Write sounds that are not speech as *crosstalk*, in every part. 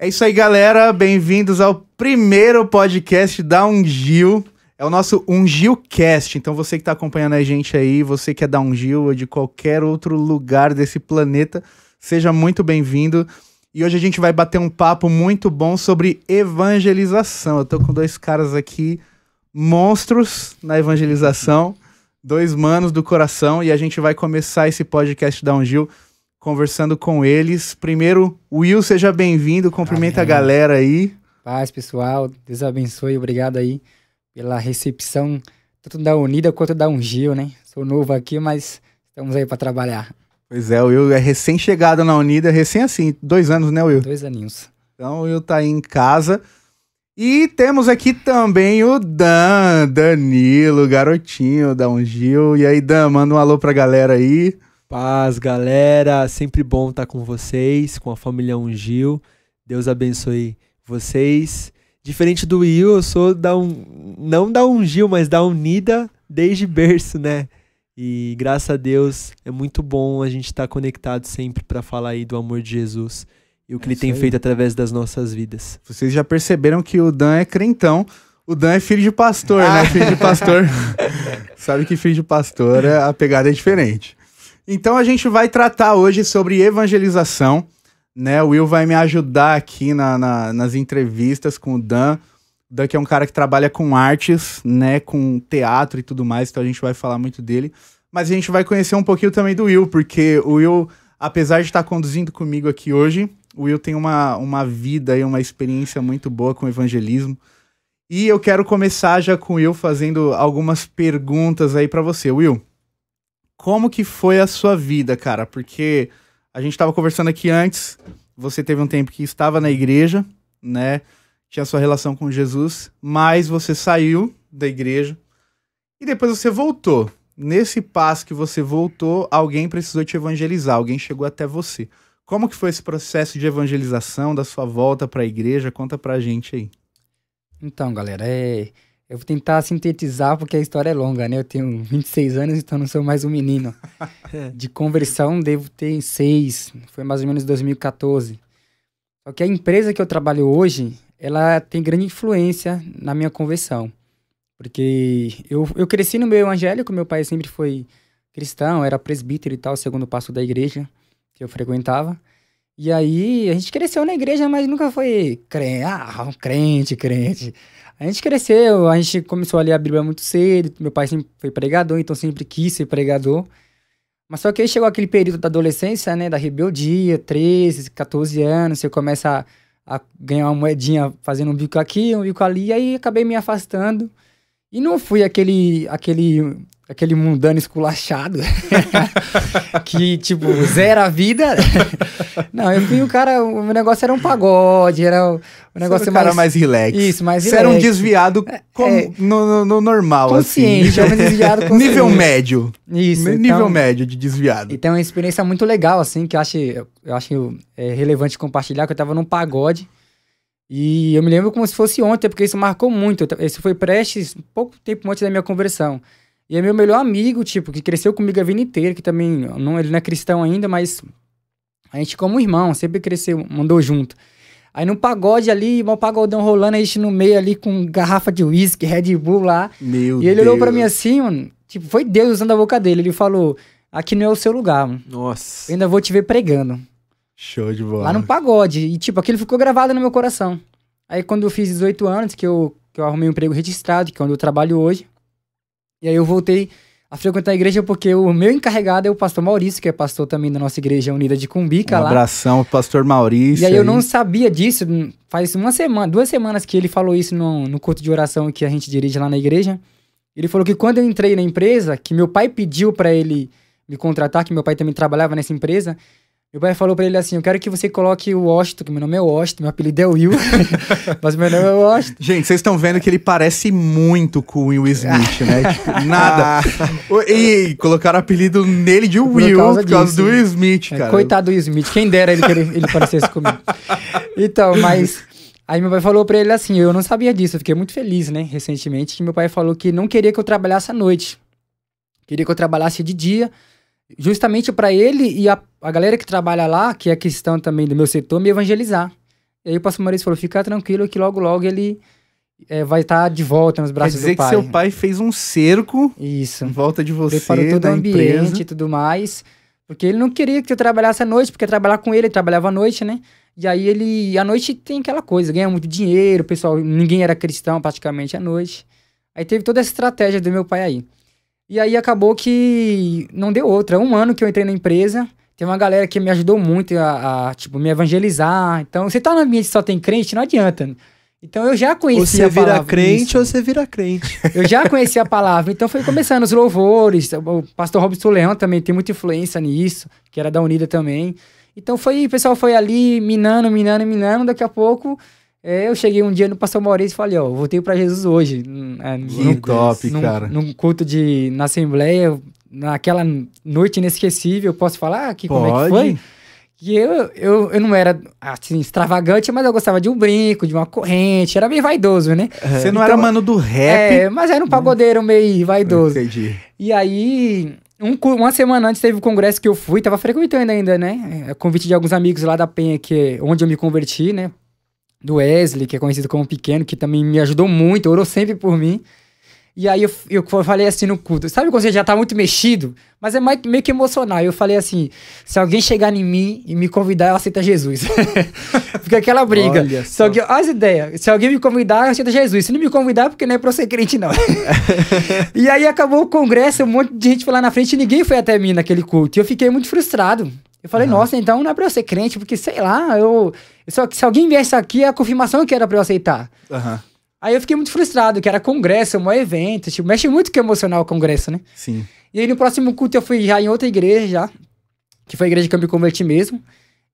É isso aí, galera. Bem-vindos ao primeiro podcast da Ungil. É o nosso Ungilcast. Então, você que está acompanhando a gente aí, você que é da Ungil ou de qualquer outro lugar desse planeta, seja muito bem-vindo. E hoje a gente vai bater um papo muito bom sobre evangelização. Eu tô com dois caras aqui, monstros na evangelização, dois manos do coração, e a gente vai começar esse podcast da Ungil conversando com eles. Primeiro, Will, seja bem-vindo, cumprimenta Amém. a galera aí. Paz, pessoal, Deus abençoe, obrigado aí pela recepção, tanto da Unida quanto da Ungil, né? Sou novo aqui, mas estamos aí para trabalhar. Pois é, o Will é recém-chegado na Unida, recém assim, dois anos, né, Will? Dois aninhos. Então o Will tá aí em casa. E temos aqui também o Dan, Danilo, garotinho da Ungil. E aí, Dan, manda um alô pra galera aí. Paz, galera. Sempre bom estar com vocês, com a família Ungil. Deus abençoe vocês. Diferente do Will, eu sou da um, não da Ungil, mas da Unida desde berço, né? E graças a Deus é muito bom a gente estar conectado sempre para falar aí do amor de Jesus e o que é ele tem aí. feito através das nossas vidas. Vocês já perceberam que o Dan é crentão. O Dan é filho de pastor, né? *laughs* Filho de pastor. *laughs* Sabe que filho de pastor, a pegada é diferente. Então a gente vai tratar hoje sobre evangelização, né? O Will vai me ajudar aqui na, na, nas entrevistas com o Dan. O Dan que é um cara que trabalha com artes, né? Com teatro e tudo mais, então a gente vai falar muito dele. Mas a gente vai conhecer um pouquinho também do Will, porque o Will, apesar de estar conduzindo comigo aqui hoje, o Will tem uma, uma vida e uma experiência muito boa com evangelismo. E eu quero começar já com o Will fazendo algumas perguntas aí para você. Will, como que foi a sua vida, cara? Porque a gente estava conversando aqui antes, você teve um tempo que estava na igreja, né? Tinha sua relação com Jesus, mas você saiu da igreja e depois você voltou. Nesse passo que você voltou, alguém precisou te evangelizar, alguém chegou até você. Como que foi esse processo de evangelização da sua volta para a igreja? Conta pra gente aí. Então, galera, é eu vou tentar sintetizar porque a história é longa, né? Eu tenho 26 anos, então não sou mais um menino. *laughs* De conversão, devo ter seis. Foi mais ou menos 2014. Só que a empresa que eu trabalho hoje, ela tem grande influência na minha conversão. Porque eu, eu cresci no meio evangélico, meu pai sempre foi cristão, era presbítero e tal, segundo passo da igreja que eu frequentava. E aí a gente cresceu na igreja, mas nunca foi crente, ah, crente, crente. A gente cresceu, a gente começou a ler a Bíblia muito cedo. Meu pai sempre foi pregador, então sempre quis ser pregador. Mas só que aí chegou aquele período da adolescência, né? Da rebeldia, 13, 14 anos, você começa a, a ganhar uma moedinha fazendo um bico aqui, um bico ali, e aí acabei me afastando. E não fui aquele, aquele aquele mundano esculachado *laughs* que, tipo, zera a vida. *laughs* Não, eu fui o cara, o meu negócio era um pagode, era o negócio Você mais... cara mais relax. Isso, mais Você relax. era um desviado com, é, no, no, no, normal, consciente, assim. Era um desviado *laughs* consciente. Nível médio. Isso. Nível então, médio de desviado. E tem uma experiência muito legal, assim, que eu acho, eu acho é, relevante compartilhar, que eu tava num pagode, e eu me lembro como se fosse ontem, porque isso marcou muito. Esse foi prestes, pouco tempo antes da minha conversão. E é meu melhor amigo, tipo, que cresceu comigo a vida inteira, que também, não, ele não é cristão ainda, mas a gente como irmão, sempre cresceu, mandou junto. Aí no pagode ali, um pagodão rolando, a gente no meio ali com garrafa de uísque, Red Bull lá. Meu e ele Deus. olhou pra mim assim, mano, tipo, foi Deus usando a boca dele. Ele falou, aqui não é o seu lugar, mano. Nossa. Eu ainda vou te ver pregando. Show de bola. Lá no pagode. E tipo, aquilo ficou gravado no meu coração. Aí quando eu fiz 18 anos, que eu, que eu arrumei um emprego registrado, que é onde eu trabalho hoje, e aí eu voltei a frequentar a igreja porque o meu encarregado é o pastor Maurício, que é pastor também da nossa igreja unida de Cumbica um lá. abração, pastor Maurício. E aí, aí, eu não sabia disso, faz uma semana, duas semanas que ele falou isso no, no culto de oração que a gente dirige lá na igreja. Ele falou que quando eu entrei na empresa, que meu pai pediu para ele me contratar, que meu pai também trabalhava nessa empresa, meu pai falou pra ele assim: Eu quero que você coloque o Washington, que meu nome é Washington, meu apelido é Will, *laughs* mas meu nome é Washington. Gente, vocês estão vendo que ele parece muito com o Will Smith, né? *laughs* Tipo, nada. e colocaram apelido nele de Will por causa, por causa do Will Smith, é, cara. É, coitado do Will Smith, quem dera ele que ele, ele parecesse comigo. Então, mas. Aí meu pai falou pra ele assim: Eu não sabia disso, eu fiquei muito feliz, né? Recentemente, que meu pai falou que não queria que eu trabalhasse à noite. Queria que eu trabalhasse de dia justamente para ele e a, a galera que trabalha lá, que é cristão também do meu setor, me evangelizar. E aí o pastor Maurício falou, fica tranquilo que logo, logo ele é, vai estar tá de volta nos braços Quer dizer do pai. que seu pai fez um cerco Isso. em volta de você, Preparou todo o ambiente empresa. e tudo mais. Porque ele não queria que eu trabalhasse à noite, porque trabalhar com ele, ele trabalhava à noite, né? E aí ele, à noite tem aquela coisa, ganha muito dinheiro, pessoal, ninguém era cristão praticamente à noite. Aí teve toda essa estratégia do meu pai aí. E aí acabou que não deu outra. Um ano que eu entrei na empresa, tem uma galera que me ajudou muito a, a, tipo, me evangelizar. Então, você tá no ambiente que só tem crente, não adianta. Então eu já Ou conhecia você a vira palavra. crente Isso. ou você vira crente. *laughs* Eu já conhecia a palavra, então foi começando os louvores. O pastor Robson Leão também tem muita influência nisso, que era da Unida também. Então foi, o pessoal foi ali minando, minando, minando. Daqui a pouco eu cheguei um dia no pastor Maurício e falei: Ó, voltei pra Jesus hoje. É, Que num- top, num, cara. num culto de, na Assembleia, naquela noite inesquecível. Posso falar aqui como é que foi? Que eu, eu, eu não era assim, extravagante, mas eu gostava de um brinco, de uma corrente, era bem vaidoso, né? Você não Então, era mano do rap? É, mas era um pagodeiro meio vaidoso. Entendi. E aí, um uma semana antes teve o congresso que eu fui, tava frequentando ainda, né? É, convite de alguns amigos lá da Penha, que é onde eu me converti, né? Do Wesley, que é conhecido como Pequeno, que também me ajudou muito, orou sempre por mim. E aí eu, eu falei assim no culto, sabe quando você já tá muito mexido? Mas é mais, meio que emocional. Eu falei assim, se alguém chegar em mim e me convidar, eu aceito Jesus. *laughs* Fica aquela briga. Olha Se só. alguém, olha as ideias. Se alguém me convidar, eu aceito Jesus. Se não me convidar, é porque não é pra eu ser crente, não. *laughs* e aí acabou o congresso, um monte de gente foi lá na frente e ninguém foi até mim naquele culto. E eu fiquei muito frustrado. Eu falei, nossa, então não é pra eu ser crente, porque sei lá, eu. só, se alguém viesse aqui, é a confirmação que era pra eu aceitar. Aham, Aí eu fiquei muito frustrado, que era congresso, um evento, tipo, mexe muito com o emocional o congresso, né? sim. E aí no próximo culto eu fui já em outra igreja, já, que foi a igreja que eu me converti mesmo.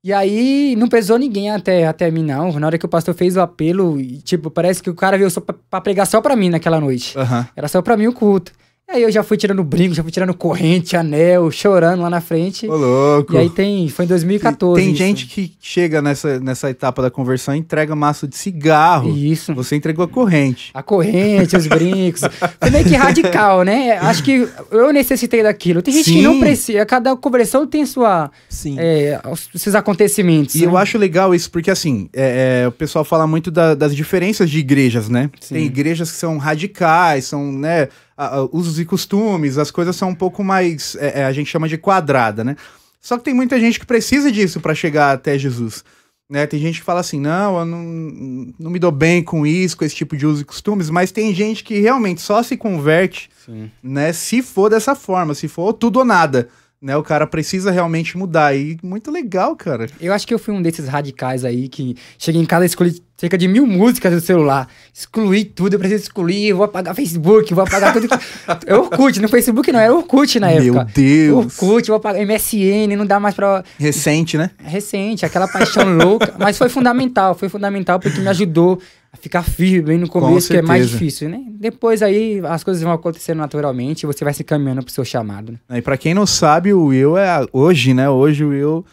E aí não pesou ninguém até, até mim, não. Na hora que o pastor fez o apelo, e, tipo, parece que o cara veio só pra, pra pregar só pra mim naquela noite. Aham. Era só pra mim o culto. Aí eu já fui tirando brinco, já fui tirando corrente, anel, chorando lá na frente. Ô, louco. E aí tem. Foi em 2014. Tem isso. gente que chega nessa, nessa etapa da conversão e entrega maço de cigarro. Isso. Você entregou a corrente. A corrente, os brincos. *laughs* Foi meio que radical, né? Acho que eu necessitei daquilo. Tem gente que não Sim. precisa. Cada conversão tem sua, Sim. é, os- esses acontecimentos. E né? eu acho legal isso, porque assim, é, é, o pessoal fala muito da- das diferenças de igrejas, né? Sim. Tem igrejas que são radicais, são, né, a- a- usos e costumes, as coisas são um pouco mais, é, é, a gente chama de quadrada, né? Só que tem muita gente que precisa disso para chegar até Jesus. Né? Tem gente que fala assim, não, eu não, não me dou bem com isso, com esse tipo de usos e costumes, mas tem gente que realmente só se converte Sim. né? Se for dessa forma, se for tudo ou nada, né? O cara precisa realmente mudar. E muito legal, cara. Eu acho que eu fui um desses radicais aí que cheguei em casa e excluí cerca de mil músicas do celular. Excluí tudo, eu preciso excluir, vou apagar Facebook, vou apagar tudo. que- *laughs* É Orkut, no Facebook não, era Orkut na Meu época. Deus. Orkut, vou apagar MSN, não dá mais pra. Recente, né? Recente, aquela paixão louca. Mas foi fundamental, foi fundamental porque me ajudou a ficar firme bem no começo, que é mais difícil, né? Depois aí as coisas vão acontecendo naturalmente e você vai se caminhando pro seu chamado, né? E pra quem não sabe, o Will é hoje, né? Hoje o Will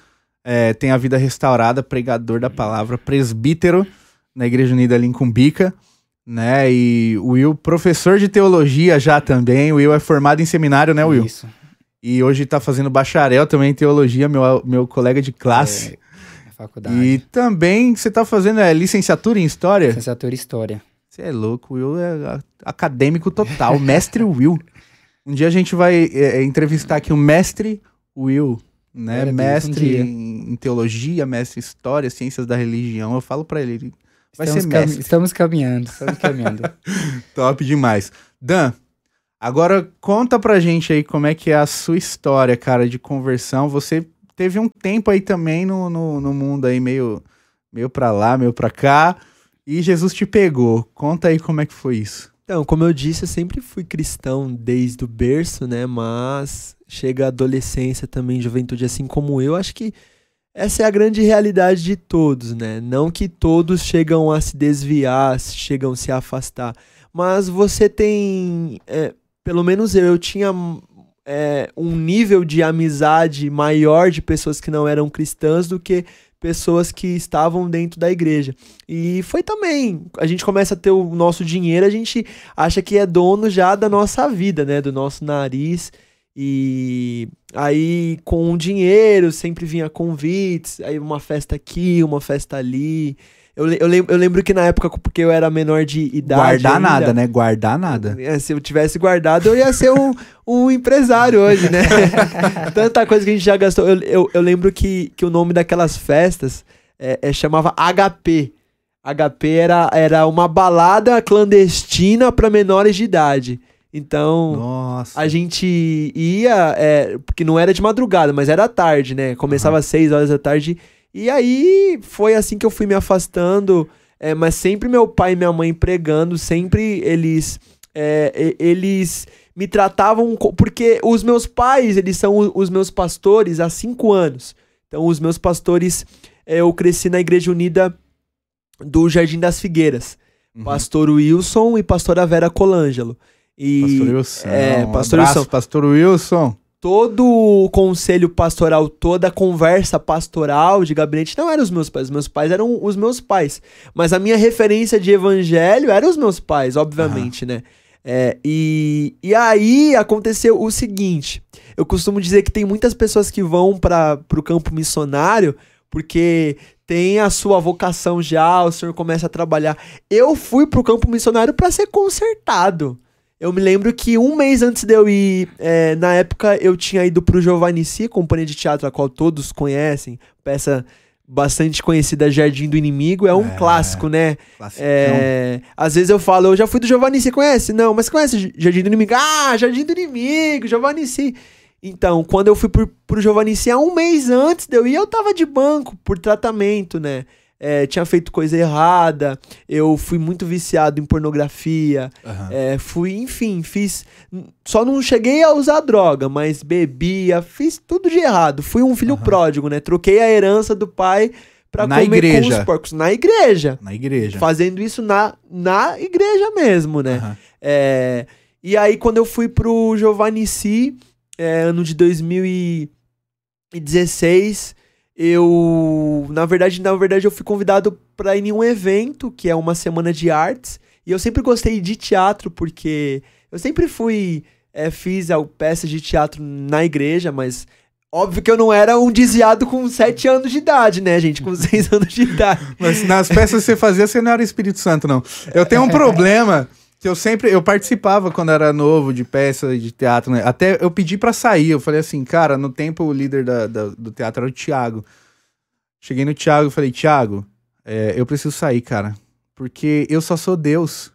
é, tem a vida restaurada, pregador da palavra, presbítero na Igreja Unida ali em Cumbica, né? E o Will, professor de teologia já também. O Will é formado em seminário, né, Will? Isso. E hoje tá fazendo bacharel também em teologia, meu, meu colega de classe. Na faculdade. E também você tá fazendo é, licenciatura em História? Licenciatura em História. Você é louco, o Will é acadêmico total, *laughs* mestre Will. Um dia a gente vai é, é, entrevistar aqui o mestre Will, né? Glória a Deus, um mestre dia. em, em teologia, mestre em história, ciências da religião. Eu falo pra ele, ele vai estamos, ser mestre. estamos caminhando, estamos *laughs* caminhando. Top demais. Dan, agora conta pra gente aí como é que é a sua história, cara, de conversão. Você teve um tempo aí também no, no, no mundo aí meio, meio pra lá, meio pra cá. E Jesus te pegou. Conta aí como é que foi isso. Então, como eu disse, eu sempre fui cristão desde o berço, né? Mas chega a adolescência também, juventude, assim como eu, acho que essa é a grande realidade de todos, né? Não que todos chegam a se desviar, chegam a se afastar, mas você tem, é, pelo menos eu, eu tinha é, um nível de amizade maior de pessoas que não eram cristãs do que pessoas que estavam dentro da igreja. E foi também, a gente começa a ter o nosso dinheiro, a gente acha que é dono já da nossa vida, né, do nosso nariz. E aí com o dinheiro sempre vinha convites, aí uma festa aqui, uma festa ali. Eu, eu, lembro, eu lembro que na época, porque eu era menor de idade. Guardar ainda, nada, né? Guardar nada. Se eu tivesse guardado, eu ia ser um, um empresário hoje, né? *laughs* Tanta coisa que a gente já gastou. Eu, eu, eu lembro que, que o nome daquelas festas é, é- chamava HP. HP era, era uma balada clandestina para menores de idade. Então, Nossa. a gente ia, é, porque não era de madrugada, mas era tarde, né? Começava às 6 horas da tarde. E aí foi assim que eu fui me afastando. é, mas sempre meu pai e minha mãe pregando, sempre eles. é, eles me tratavam. Porque os meus pais, eles são os meus pastores há cinco anos. Então, os meus pastores, é, eu cresci na Igreja Unida do Jardim das Figueiras. Uhum. Pastor Wilson e pastora Vera Colangelo. E Pastor Wilson. é, Um Pastor abraço, Wilson. Pastor Wilson. Todo o conselho pastoral, toda a conversa pastoral de gabinete não eram os meus pais, os meus pais eram os meus pais. Mas a minha referência de evangelho eram os meus pais, obviamente, né? É, e, e aí aconteceu o seguinte: eu costumo dizer que tem muitas pessoas que vão para o campo missionário porque tem a sua vocação já, o senhor começa a trabalhar. Eu fui pro campo missionário para ser consertado. Eu me lembro que um mês antes de eu ir, é, na época eu tinha ido pro Giovannici, companhia de teatro a qual todos conhecem, peça bastante conhecida, Jardim do Inimigo, é um É. clássico, né? É, às vezes eu falo, eu já fui do Giovanni, você conhece? Não, mas conhece Jardim do Inimigo? Ah, Jardim do Inimigo, Giovanni. Então, quando eu fui pro, pro Giovanni, há um mês antes de eu ir, eu tava de banco por tratamento, né? É, tinha feito coisa errada, eu fui muito viciado em pornografia, Aham. é, fui, enfim, fiz. Só não cheguei a usar droga, mas bebia, fiz tudo de errado. Fui um filho Aham. pródigo, né? Troquei a herança do pai pra Na comer com igreja. os porcos. Na igreja Na igreja. fazendo isso na, na igreja mesmo, né? Aham. É, e aí, quando eu fui pro Giovannici, é, ano de 2016, eu, na verdade, na verdade, eu fui convidado para ir em um evento, que é uma semana de artes, e eu sempre gostei de teatro, porque eu sempre fui, é, fiz a peças de teatro na igreja, mas óbvio que eu não era um desviado com 7 anos de idade, né, gente? Com *laughs* 6 anos de idade. Mas nas peças que você fazia, você não era Espírito Santo, não. Eu tenho um *laughs* problema que eu sempre. Eu participava quando era novo de peça de teatro, né? Até eu pedi pra sair. Eu falei assim, cara, no tempo o líder da- da- do teatro era o Thiago. Cheguei no Thiago e falei, Thiago, é, eu preciso sair, cara. Porque eu só sou Deus.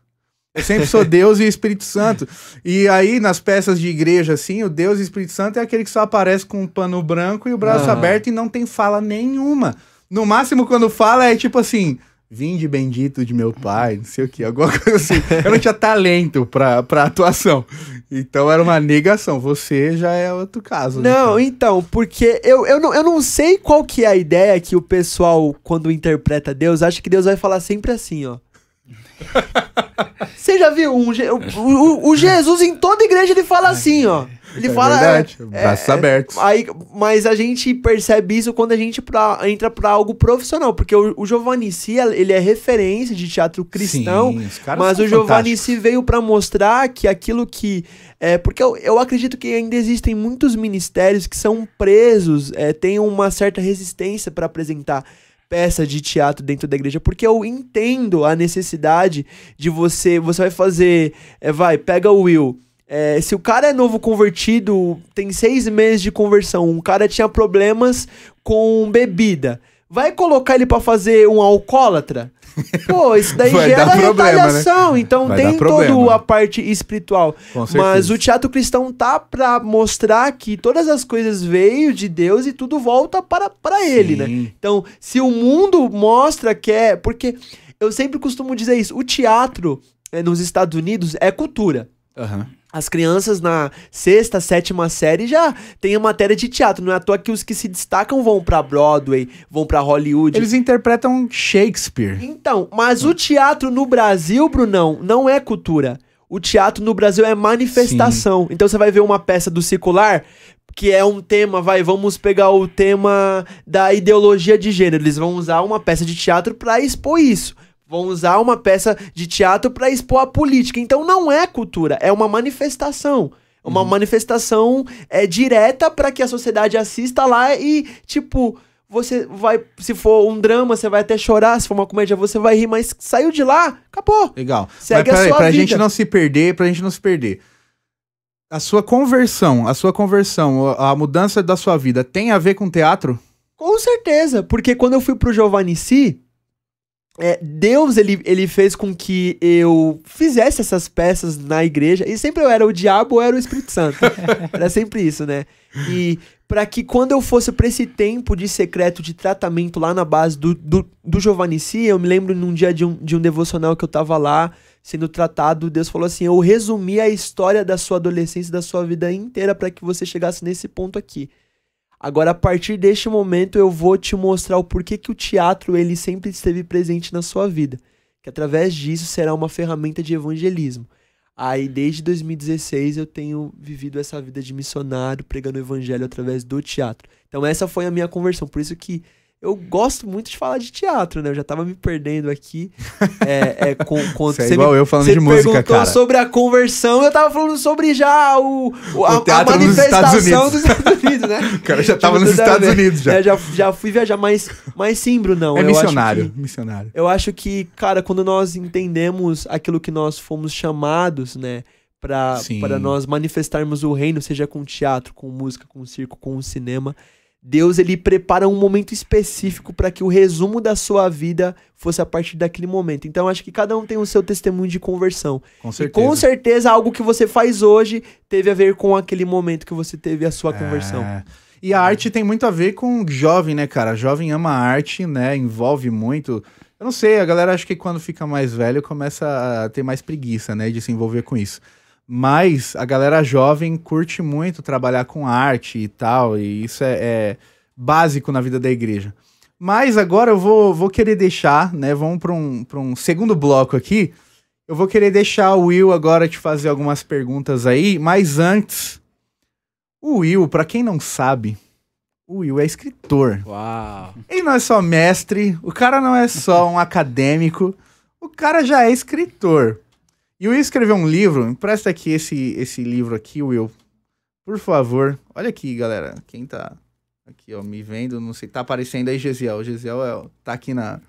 Eu sempre sou *laughs* Deus e Espírito Santo. E aí, nas peças de igreja, assim, o Deus e Espírito Santo é aquele que só aparece com um pano branco e o braço Ah. aberto e não tem fala nenhuma. No máximo, quando fala, é tipo assim: Vinde bendito de meu pai, não sei o que, alguma *laughs* coisa assim. Eu não tinha talento pra, pra atuação. Então era uma negação. Você já é outro caso. né, Não, cara? então, porque eu, eu, não, eu não sei qual que é a ideia que o pessoal, quando interpreta Deus, acha que Deus vai falar sempre assim, ó. *laughs* Você já viu um, o, o- o Jesus em toda igreja ele fala assim, ó. Ele é fala. verdade. é, Braços é, abertos. Aí, mas a gente percebe isso quando a gente pra- entra pra algo profissional, porque o, o Giovanni Si, ele é referência de teatro cristão, Sim, mas o Giovanni se veio pra mostrar que aquilo que. É, porque eu, eu acredito que ainda existem muitos ministérios que são presos, é, têm uma certa resistência pra apresentar peça de teatro dentro da igreja, porque eu entendo a necessidade de você. Você vai fazer. é, vai, pega o Will. É, se o cara é novo convertido, tem seis meses de conversão, um cara tinha problemas com bebida. Vai colocar ele pra fazer um alcoólatra? *laughs* Pô, isso daí Vai gera né? retaliação. Então Vai tem toda a parte espiritual. Mas o teatro cristão tá pra mostrar que todas as coisas veio de Deus e tudo volta para, para ele, né? Então, se o mundo mostra que é. Porque eu sempre costumo dizer isso: o teatro eh, nos Estados Unidos é cultura. Aham. As crianças na sexta, sétima série já tem a matéria de teatro. Não é à toa que os que se destacam vão pra Broadway, vão pra Hollywood. Eles interpretam Shakespeare. Então, mas o teatro no Brasil, Brunão, não é cultura. O teatro no Brasil é manifestação. Então você vai ver uma peça do secular que é um tema, vai, vamos pegar o tema da ideologia de gênero. Eles vão usar uma peça de teatro pra expor isso. Vão usar uma peça de teatro pra expor a política. Então não é cultura, é uma manifestação. Uma manifestação é direta pra que a sociedade assista lá e, tipo, você vai, se for um drama, você vai até chorar, se for uma comédia, você vai rir, mas saiu de lá, acabou. Legal. Segue Mas a peraí, sua pra vida. gente não se perder, pra gente não se perder. A sua conversão, a sua conversão, a a mudança da sua vida tem a ver com teatro? Com certeza, porque quando eu fui pro Giovanni Si, é, Deus ele, ele fez com que eu fizesse essas peças na igreja, e sempre eu era o diabo ou era o Espírito Santo. *laughs* era sempre isso, né? E para que quando eu fosse pra esse tempo de secreto de tratamento lá na base do, do, do eu me lembro num dia de um, de um devocional que eu tava lá sendo tratado, Deus falou assim: Eu resumi a história da sua adolescência, e da sua vida inteira para que você chegasse nesse ponto aqui. Agora, a partir deste momento, eu vou te mostrar o porquê que o teatro ele sempre esteve presente na sua vida. Que através disso será uma ferramenta de evangelismo. Aí, desde 2016, eu tenho vivido essa vida de missionário, pregando o evangelho através do teatro. Então, essa foi a minha conversão. Por isso que eu gosto muito de falar de teatro, né? Eu já tava me perdendo aqui. É, é, com, *laughs* com, é você igual me- eu falando de música, perguntou cara. sobre a conversão, eu tava falando sobre já o, o- a, teatro a nos Estados manifestação Unidos. dos Estados Unidos, né? *laughs* O cara já tava Tipo, nos Estados. Unidos já. É, já, já fui viajar, mas, mas sim, Brunão. é eu acho missionário, que- missionário. eu acho que, cara, quando nós entendemos aquilo que nós fomos chamados, né, pra, para nós manifestarmos o reino, seja com teatro, com música, com circo, com cinema, Deus ele prepara um momento específico para que o resumo da sua vida fosse a partir daquele momento. Então, acho que cada um tem o seu testemunho de conversão. Com E certeza. com certeza algo que você faz hoje teve a ver com aquele momento que você teve a sua conversão. É. E a arte tem muito a ver com jovem, né, cara? Jovem ama a arte, né? Envolve muito. Eu não sei, a galera acho que quando fica mais velho começa a ter mais preguiça, né, de se envolver com isso. Mas a galera jovem curte muito trabalhar com arte e tal, e isso é, é básico na vida da igreja. Mas agora eu vou, vou querer deixar, né? Vamos para um, pra um segundo bloco aqui. Eu vou querer deixar o Will agora te fazer algumas perguntas aí, mas antes, o Will, pra quem não sabe, o Will é escritor. Uau! Ele não é só mestre, o cara não é só um *laughs* acadêmico, o cara já é escritor. E o Will escreveu um livro, empresta aqui esse, esse livro aqui, Will. Por favor. Olha aqui, galera. Quem tá aqui, ó, me vendo, não sei, tá aparecendo aí Gesiel. O Gesiel é, tá aqui na,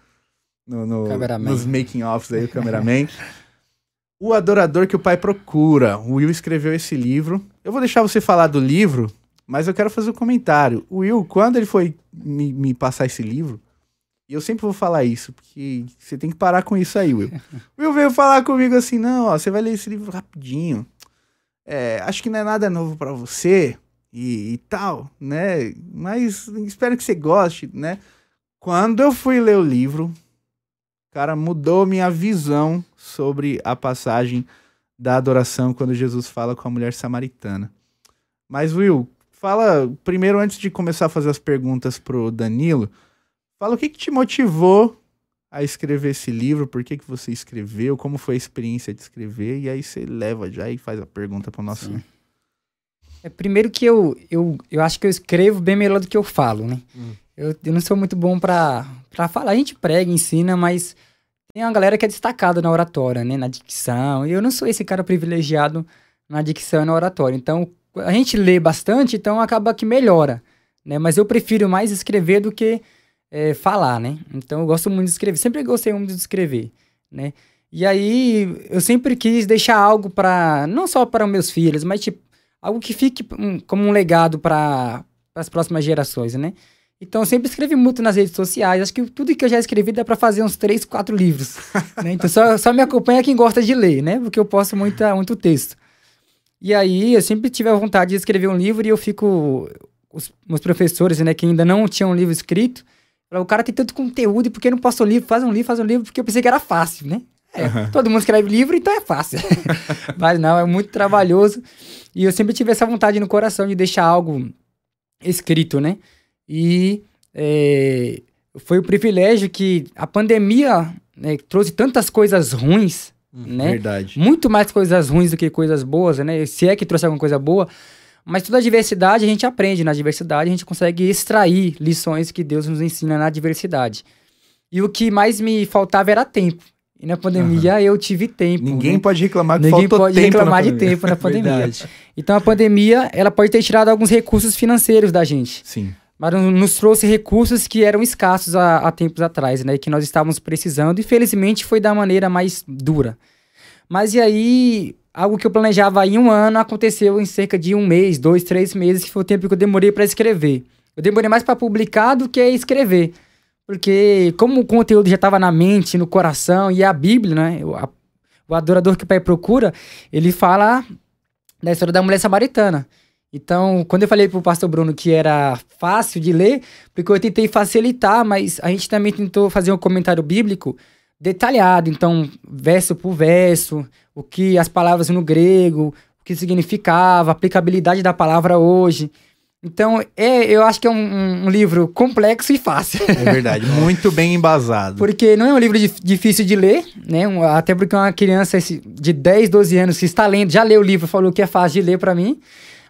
no, no- nos making-offs aí, o cameraman. *laughs* o Adorador que o Pai Procura. O Will escreveu esse livro. Eu vou deixar você falar do livro, mas eu quero fazer um comentário. O Will, quando ele foi me, me passar esse livro, e eu sempre vou falar isso, porque você tem que parar com isso aí, Will. *laughs* Will veio falar comigo assim: não, ó, você vai ler esse livro rapidinho. É, acho que não é nada novo pra você e, e tal, né? Mas espero que você goste, né? Quando eu fui ler o livro, cara, mudou minha visão sobre a passagem da adoração quando Jesus fala com a mulher samaritana. Mas, Will, fala primeiro, antes de começar a fazer as perguntas pro Danilo, fala o que, que te motivou a escrever esse livro, por que, que você escreveu, como foi a experiência de escrever, e aí você leva já e faz a pergunta pro nosso. Sim. É, primeiro que eu, eu, eu acho que eu escrevo bem melhor do que eu falo, né? Hum. Eu, eu não sou muito bom pra, pra falar. A gente prega, ensina, mas tem uma galera que é destacada na oratória, né? Na dicção. E eu não sou esse cara privilegiado na dicção e na oratória. Então, a gente lê bastante, então acaba que melhora, né? Mas eu prefiro mais escrever do que é, falar, né? Então, eu gosto muito de escrever. Sempre gostei muito de escrever, né? E aí, eu sempre quis deixar algo para não só para meus filhos, mas tipo algo que fique um- como um legado para as próximas gerações, né? Então, eu sempre escrevi muito nas redes sociais. Acho que tudo que eu já escrevi dá para fazer uns três, quatro livros. *laughs* né? Então, só, só me acompanha quem gosta de ler, né? Porque eu posto muita, muito texto. E aí, eu sempre tive a vontade de escrever um livro e eu fico... Os meus professores, né, que ainda não tinham um livro escrito, o cara tem tanto conteúdo e por que não posta um livro? Faz um livro, faz um livro, porque eu pensei que era fácil, né? É, todo mundo escreve livro, então é fácil. *laughs* Mas não, é muito trabalhoso. E eu sempre tive essa vontade no coração de deixar algo escrito, né? E é, foi o privilégio que a pandemia né, trouxe tantas coisas ruins, né? Verdade. Muito mais coisas ruins do que coisas boas, né? Se é que trouxe alguma coisa boa. Mas toda a diversidade a gente aprende. Na diversidade a gente consegue extrair lições que Deus nos ensina na diversidade. E o que mais me faltava era tempo. E na pandemia eu tive tempo. Ninguém né? pode reclamar que Ninguém faltou pode tempo reclamar de tempo na *laughs* pandemia. Então a pandemia, ela pode ter tirado alguns recursos financeiros da gente. Sim. mas nos trouxe recursos que eram escassos há, há tempos atrás, né? Que nós estávamos precisando e felizmente foi da maneira mais dura. Mas e aí, algo que eu planejava em um ano aconteceu em cerca de um mês, dois, três meses, que foi o tempo que eu demorei para escrever. Eu demorei mais para publicar do que escrever. Porque, como o conteúdo já estava na mente, no coração, e a Bíblia, né? O, a, o adorador que o Pai procura, ele fala da história da mulher samaritana. Então, quando eu falei pro pastor Bruno que era fácil de ler, porque eu tentei facilitar, mas a gente também tentou fazer um comentário bíblico detalhado, então, verso por verso, o que as palavras no grego, o que significava, a aplicabilidade da palavra hoje. Então, é, eu acho que é um, um, livro complexo e fácil. É verdade, *laughs* muito bem embasado. Porque não é um livro difícil de ler, né? Um, até porque uma criança de 10, 12 anos que está lendo, já leu o livro, falou que é fácil de ler para mim.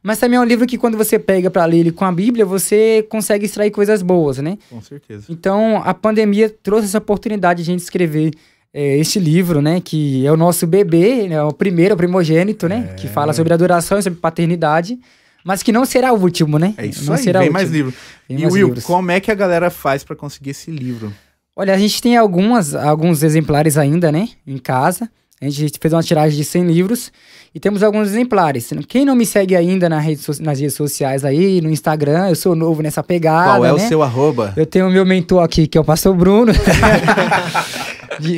Mas também é um livro que quando você pega para ler ele com a Bíblia, você consegue extrair coisas boas, né? Com certeza. Então, a pandemia trouxe essa oportunidade de a gente escrever é, este livro, né? Que é o nosso bebê, né, o primeiro, o primogênito, né? É. Que fala sobre adoração, sobre paternidade mas que não será o último, né? É isso não aí, será vem mais livro. Vem e mais Will, livros. como é que a galera faz para conseguir esse livro? Olha, a gente tem algumas, alguns exemplares ainda, né, em casa. A gente fez uma tiragem de 100 livros e temos alguns exemplares. Quem não me segue ainda na rede, nas redes sociais aí, no Instagram, eu sou novo nessa pegada. Qual é né? o seu arroba? Eu tenho o meu mentor aqui, que é o Pastor Bruno. *laughs*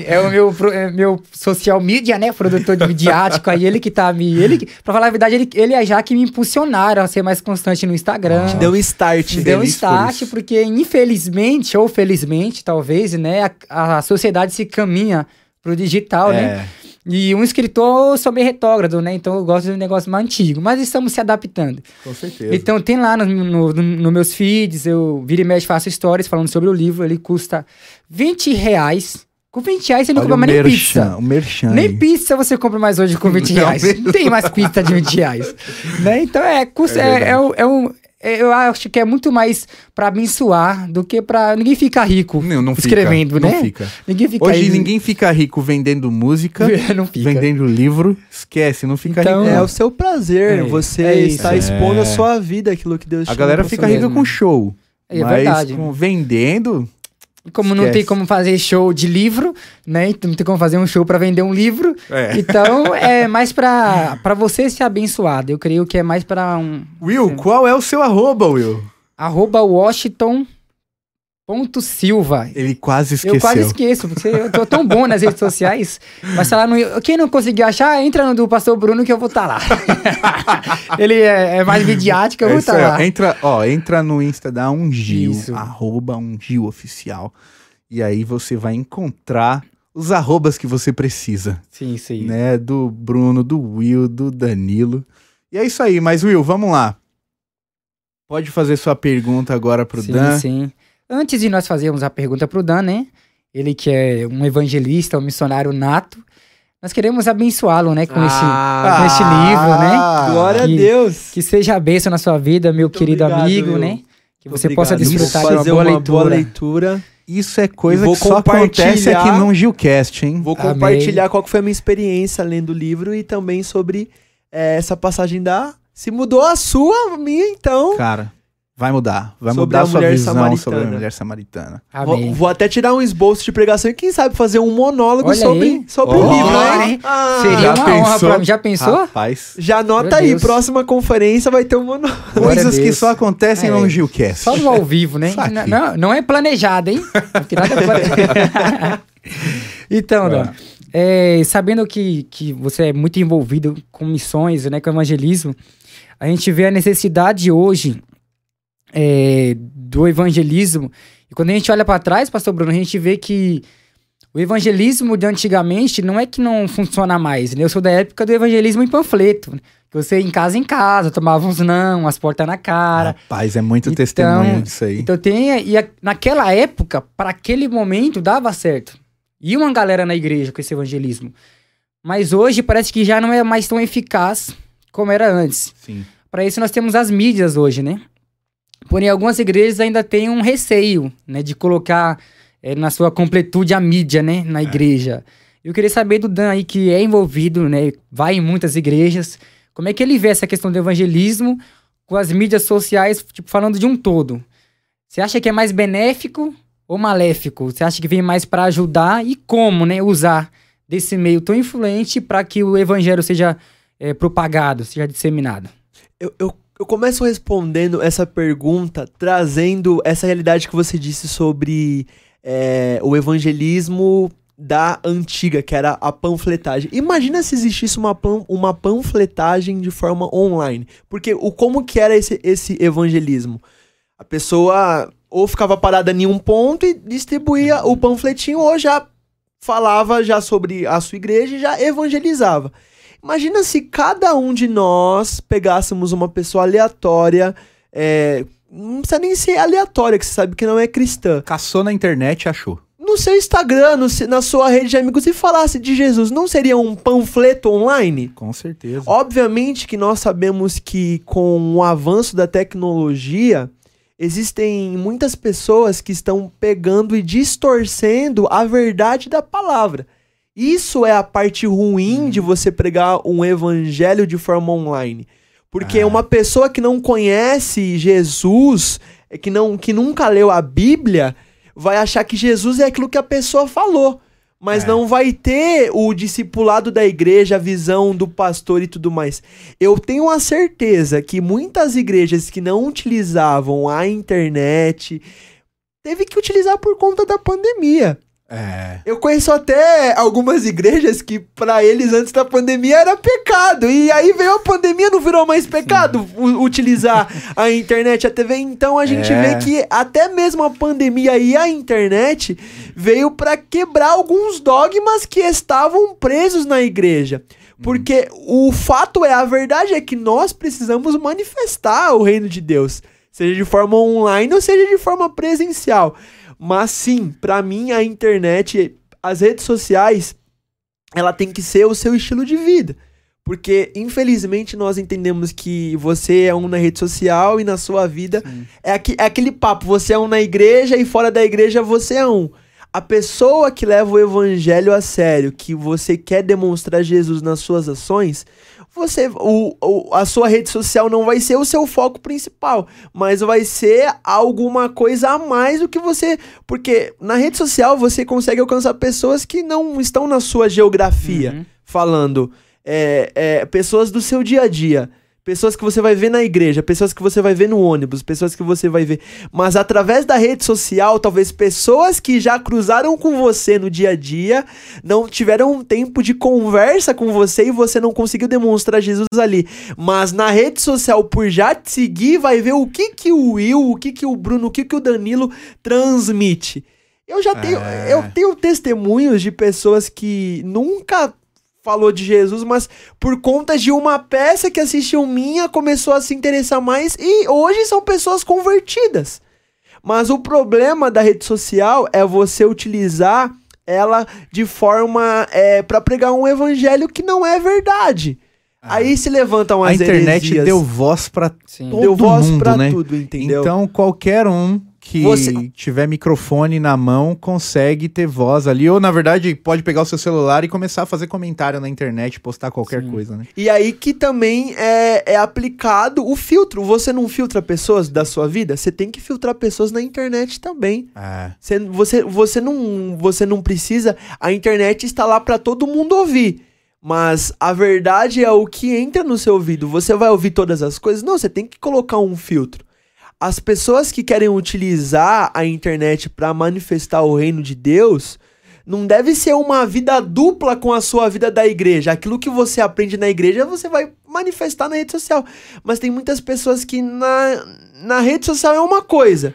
É o meu, é meu social media, né? Produtor de midiático. aí ele que tá me. Ele, pra falar a verdade, ele, ele é já que me impulsionaram a ser mais constante no Instagram. Te deu um start. Me deu um start, por porque infelizmente, ou felizmente, talvez, né? A, a sociedade se caminha pro digital, né? é. né? E um escritor sou meio retrógrado, né? Então eu gosto de um negócio mais antigo. Mas estamos se adaptando. Com certeza. Então tem lá nos no, no, no, meus feeds, eu vira e mexe, faço stories falando sobre o livro. Ele custa 20 reais. Com 20 reais você não Olha compra mais nem pizza. O merchan nem pizza você compra mais hoje com 20 reais. Não, *laughs* não tem mais pizza de 20 reais. né? Então é, custa, é, é, é, é, um, eu acho que é muito mais para abençoar do que para ninguém fica rico não, não escrevendo, fica, né? Não fica. Ninguém fica Hoje aí... ninguém fica rico vendendo música, *laughs* vendendo livro, esquece, não fica então, rico. É o seu prazer, é, você é está expondo a sua vida, aquilo que Deus A galera fica rica com show. É, mas verdade. Com, vendendo, como Esquece. não tem como fazer show de livro, né? Então não tem como fazer um show para vender um livro. É. Então *laughs* é mais para você ser abençoado. Eu creio que é mais para um. Will, assim. qual é o seu arroba, Will? Arroba Washington Ponto Silva. Ele quase esqueceu. Eu quase esqueço, porque eu tô tão bom nas redes sociais. Mas tá lá no. Quem não conseguir achar, entra no do Pastor Bruno que eu vou estar tá lá. *laughs* Ele é, é, mais midiático, eu vou estar tá lá. Entra, ó, entra no Insta da Ungil, Isso. arroba Ungil Oficial. E aí você vai encontrar os arrobas que você precisa. Sim, sim. Né? Do Bruno, do Will, do Danilo. E é isso aí, mas Will, vamos lá. Pode fazer sua pergunta agora pro sim, Dan. Sim, sim. Antes de nós fazermos a pergunta para o Dan, né? Ele que é um evangelista, um missionário nato. Nós queremos abençoá-lo, né, com, ah, esse, com livro, né? Glória que, a Deus! Que seja a bênção na sua vida, meu Muito querido obrigado, amigo, meu. né? Que você obrigado. possa desfrutar de uma, boa, uma leitura. boa leitura. Isso é coisa que só acontece aqui no Gilcast, hein? Vou compartilhar Amém. qual foi a minha experiência lendo o livro e também sobre é, essa passagem da... Se mudou a sua, a minha, então... Cara, Vai mudar. Vai sobre mudar a sua visão samaritana. sobre a mulher samaritana. Vou, vou, até tirar um esboço de pregação e quem sabe fazer um monólogo sobre, sobre oh, o livro, né? Ah, Seria já uma pensou? honra pra mim. Já pensou? Rapaz. Já anota aí, próxima conferência vai ter um monólogo. Coisas que só acontecem é. no Gilcast. Só no ao vivo, né? Não, não, é planejado, hein? nada é planejado. *laughs* então, Dona, é, sabendo que, que você é muito envolvido com missões, né, com evangelismo, a gente vê a necessidade hoje é, do evangelismo. E quando a gente olha para trás, pastor Bruno, a gente vê que o evangelismo de antigamente não é que não funciona mais. Né? Eu sou da época do evangelismo em panfleto. Né? Que você em casa em casa, tomava uns não, as portas na cara. Rapaz, é muito então, testemunho disso aí. Então tem. E a, naquela época, para aquele momento, dava certo. E uma galera na igreja com esse evangelismo. Mas hoje parece que já não é mais tão eficaz como era antes. Sim. Para isso nós temos as mídias hoje, né? Porém, algumas igrejas ainda têm um receio, né, de colocar é, na sua completude a mídia, né, na é. igreja. Eu queria saber do Dan aí, que é envolvido, né, vai em muitas igrejas, como é que ele vê essa questão do evangelismo com as mídias sociais, tipo, falando de um todo? Você acha que é mais benéfico ou maléfico? Você acha que vem mais para ajudar e como, né, usar desse meio tão influente para que o evangelho seja é, propagado, seja disseminado? Eu, eu, eu começo respondendo essa pergunta trazendo essa realidade que você disse sobre é, o evangelismo da antiga, que era a panfletagem. Imagina se existisse uma, pan, uma panfletagem de forma online. Porque o como que era esse, esse evangelismo? A pessoa ou ficava parada em um ponto e distribuía o panfletinho, ou já falava já sobre a sua igreja e já evangelizava. Imagina se cada um de nós pegássemos uma pessoa aleatória, é, não precisa nem ser aleatória, que você sabe que não é cristã. Caçou na internet e achou. No seu Instagram, no, na sua rede de amigos, e falasse de Jesus, não seria um panfleto online? Com certeza. Obviamente que nós sabemos que com o avanço da tecnologia, existem muitas pessoas que estão pegando e distorcendo a verdade da palavra. Isso é a parte ruim de você pregar um evangelho de forma online. Porque ah. uma pessoa que não conhece Jesus, que, não, que nunca leu a Bíblia, vai achar que Jesus é aquilo que a pessoa falou mas é. não vai ter o discipulado da igreja, a visão do pastor e tudo mais. Eu tenho a certeza que muitas igrejas que não utilizavam a internet teve que utilizar por conta da pandemia. É. Eu conheço até algumas igrejas que para eles antes da pandemia era pecado. E aí veio a pandemia, não virou mais pecado utilizar a internet, a TV. Então a gente é. vê que até mesmo a pandemia e a internet veio para quebrar alguns dogmas que estavam presos na igreja. Porque o fato é, a verdade é que nós precisamos manifestar o reino de Deus, seja de forma online ou seja de forma presencial. Mas sim, para mim a internet, as redes sociais, ela tem que ser o seu estilo de vida. Porque, infelizmente, nós entendemos que você é um na rede social e na sua vida é, aqui, é aquele papo: você é um na igreja e fora da igreja você é um. A pessoa que leva o evangelho a sério, que você quer demonstrar Jesus nas suas ações, você o, o, a sua rede social não vai ser o seu foco principal, mas vai ser alguma coisa a mais do que você. Porque na rede social você consegue alcançar pessoas que não estão na sua geografia, uhum. falando. É, é, pessoas do seu dia a dia pessoas que você vai ver na igreja, pessoas que você vai ver no ônibus, pessoas que você vai ver. Mas através da rede social, talvez pessoas que já cruzaram com você no dia a dia, não tiveram um tempo de conversa com você e você não conseguiu demonstrar Jesus ali. Mas na rede social, por já te seguir, vai ver o que que o Will, o que que o Bruno, o que que o Danilo transmite. Eu já tenho, é... eu tenho testemunhos de pessoas que nunca falou de Jesus, mas por conta de uma peça que assistiu minha, começou a se interessar mais e hoje são pessoas convertidas. Mas o problema da rede social é você utilizar ela de forma é, para pregar um evangelho que não é verdade. Ah. Aí se levantam as A internet heresias. deu voz para todo deu voz mundo, pra né? tudo, entendeu? Então qualquer um que Você... tiver microfone na mão consegue ter voz ali. Ou, na verdade, pode pegar o seu celular e começar a fazer comentário na internet, postar qualquer Sim. coisa, né? E aí que também é, é aplicado o filtro. Você não filtra pessoas da sua vida? Você tem que filtrar pessoas na internet também. É. Você, você, você, não, você não precisa. A internet está lá para todo mundo ouvir. Mas a verdade é o que entra no seu ouvido. Você vai ouvir todas as coisas? Não, você tem que colocar um filtro as pessoas que querem utilizar a internet para manifestar o reino de Deus não deve ser uma vida dupla com a sua vida da igreja. Aquilo que você aprende na igreja, você vai manifestar na rede social. Mas tem muitas pessoas que na, na rede social é uma coisa.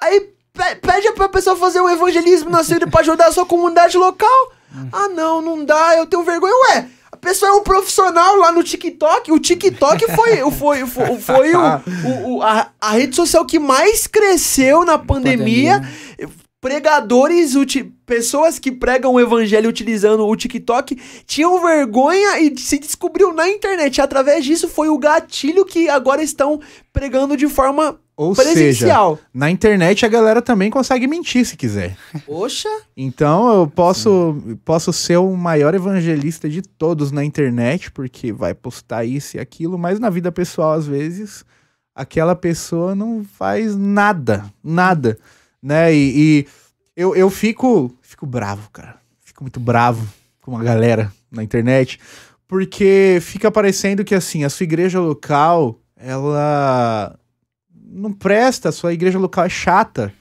Aí pede pra pessoa fazer um evangelismo na cidade para ajudar a sua comunidade local. Hum. Ah, não, não dá, eu tenho vergonha. Ué, pessoa é um profissional lá no TikTok. O TikTok foi, *laughs* foi, foi, foi o, o, o a, a, rede social que mais cresceu na pandemia. pandemia. Pregadores, pessoas que pregam o evangelho utilizando o TikTok tinham vergonha e se descobriu na internet. Através disso foi o gatilho que agora estão pregando de forma ou Presencial. seja, na internet a galera também consegue mentir se quiser. Poxa! Então eu posso, posso ser o maior evangelista de todos na internet, porque vai postar isso e aquilo, mas na vida pessoal, às vezes, aquela pessoa não faz nada, nada, né? E, e eu, eu fico, fico bravo, cara. Fico muito bravo com a galera na internet, porque fica parecendo que assim, a sua igreja local, ela não presta, a sua igreja local é chata.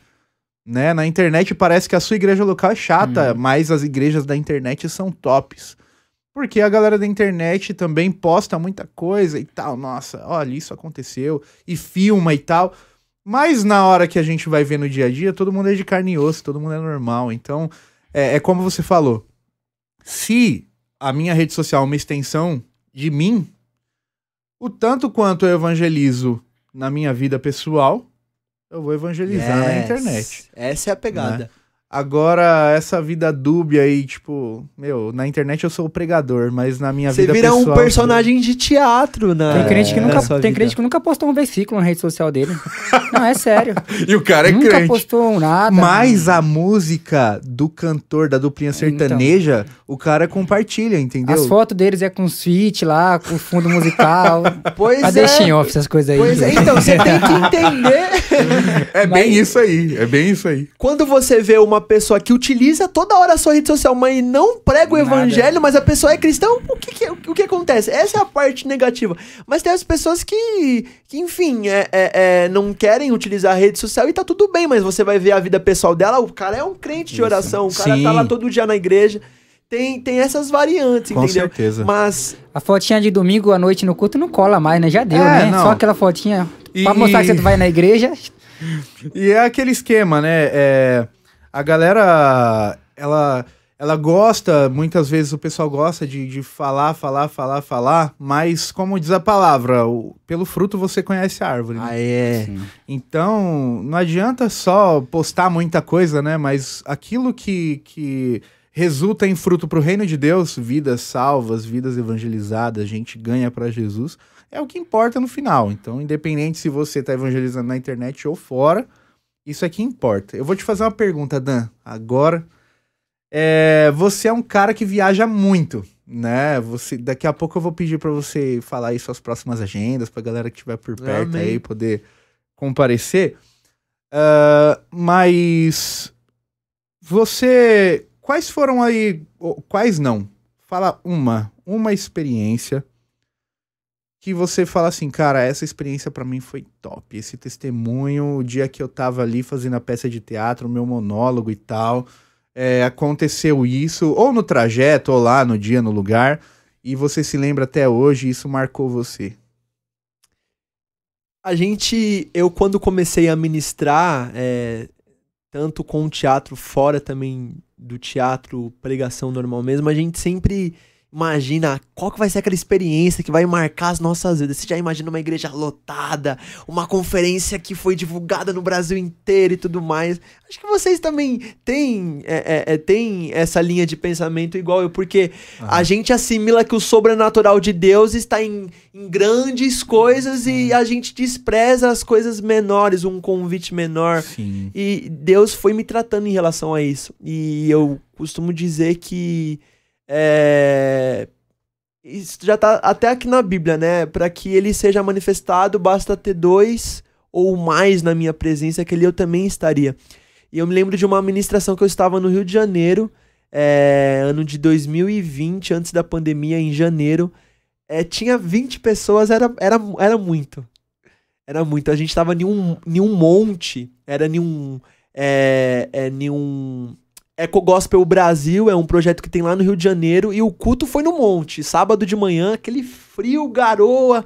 Né? Na internet parece que a sua igreja local é chata, Hum. mas as igrejas da internet são tops. Porque a galera da internet também posta muita coisa e tal. Nossa, olha, isso aconteceu. E filma e tal. Mas na hora que a gente vai ver no dia a dia, todo mundo é de carne e osso, todo mundo é normal. Então, é, é como você falou. Se a minha rede social é uma extensão de mim, o tanto quanto eu evangelizo na minha vida pessoal, eu vou evangelizar na Yes. internet. Essa é a pegada. Agora, essa vida dúbia aí, tipo, meu, na internet eu sou o pregador, mas na minha Você vida vira pessoal... um personagem de teatro na Tem crente, que na nunca, sua tem crente que nunca postou um versículo na rede social dele. *laughs* Não, é sério. *laughs* E o cara é nunca crente. postou nada. Mas a música do cantor da duplinha Então. sertaneja, o cara compartilha, entendeu? As fotos deles é com suíte lá, com fundo musical. *laughs* Pois Cadê é. Off, essas coisas aí? Pois é, então você tem que *laughs* entender É bem Mas- isso aí, é bem isso aí. quando você vê uma pessoa que utiliza toda hora a sua rede social, mas não prega o Nada. evangelho, mas a pessoa é cristã, o que, que- o que acontece? Essa é a parte negativa. Mas tem as pessoas que, que enfim, é, é- é, não querem utilizar a rede social e tá tudo bem, mas você vai ver a vida pessoal dela, o cara é um crente de Isso. oração, o cara Sim. tá lá todo dia na igreja. Tem, tem essas variantes, Com entendeu? certeza. Mas A fotinha de domingo à noite no culto não cola mais, né? Já deu, É, né? não. Só aquela fotinha E- pra mostrar que você vai na igreja. E é aquele esquema, né? É, a galera, ela, ela gosta, muitas vezes o pessoal gosta de, de falar, falar, falar, falar, mas como diz a palavra, o- pelo fruto você conhece a árvore. né? ah, é. Então, não adianta só postar muita coisa, né? Mas aquilo que, que resulta em fruto pro reino de Deus, vidas salvas, vidas evangelizadas, gente ganha para Jesus, é o que importa no final. Então, independente se você tá evangelizando na internet ou fora, isso é que importa. Eu vou te fazer uma pergunta, Dan, agora. É, você é um cara que viaja muito, né? Você, daqui a pouco eu vou pedir para você falar aí suas próximas agendas, pra galera que estiver por perto Amém. aí poder comparecer. Ah, mas você. Quais foram aí. Quais não? Fala uma. Uma experiência que você fala assim, cara, essa experiência pra mim foi top. Esse testemunho, o dia que eu tava ali fazendo a peça de teatro, o meu monólogo e tal. É, aconteceu isso, ou no trajeto, ou lá no dia, no lugar, e você se lembra até hoje, isso marcou você. A gente, eu quando comecei a ministrar, é, tanto com o teatro fora também do teatro, pregação normal mesmo, a gente sempre imagina qual que vai ser aquela experiência que vai marcar as nossas vidas. Você já imagina uma igreja lotada, uma conferência que foi divulgada no Brasil inteiro e tudo mais. Acho que vocês também têm, é, é, é, têm essa linha de pensamento igual eu, porque a gente assimila que o sobrenatural de Deus está em, em grandes coisas e a gente despreza as coisas menores, um convite menor. Sim. E Deus foi me tratando em relação a isso. E eu costumo dizer que é, isso já tá até aqui na Bíblia, né? Para que ele seja manifestado, basta ter dois ou mais na minha presença, que ali eu também estaria. E eu me lembro de uma ministração que eu estava no Rio de Janeiro, é, ano de 2020, antes da pandemia, em janeiro. É, tinha 20 pessoas, era, era, era muito. Era muito. A gente tava em um, em um monte, era em um. É, é, em um. Eco Gospel Brasil é um projeto que tem lá no Rio de Janeiro e o culto foi no monte, sábado de manhã, aquele frio, garoa,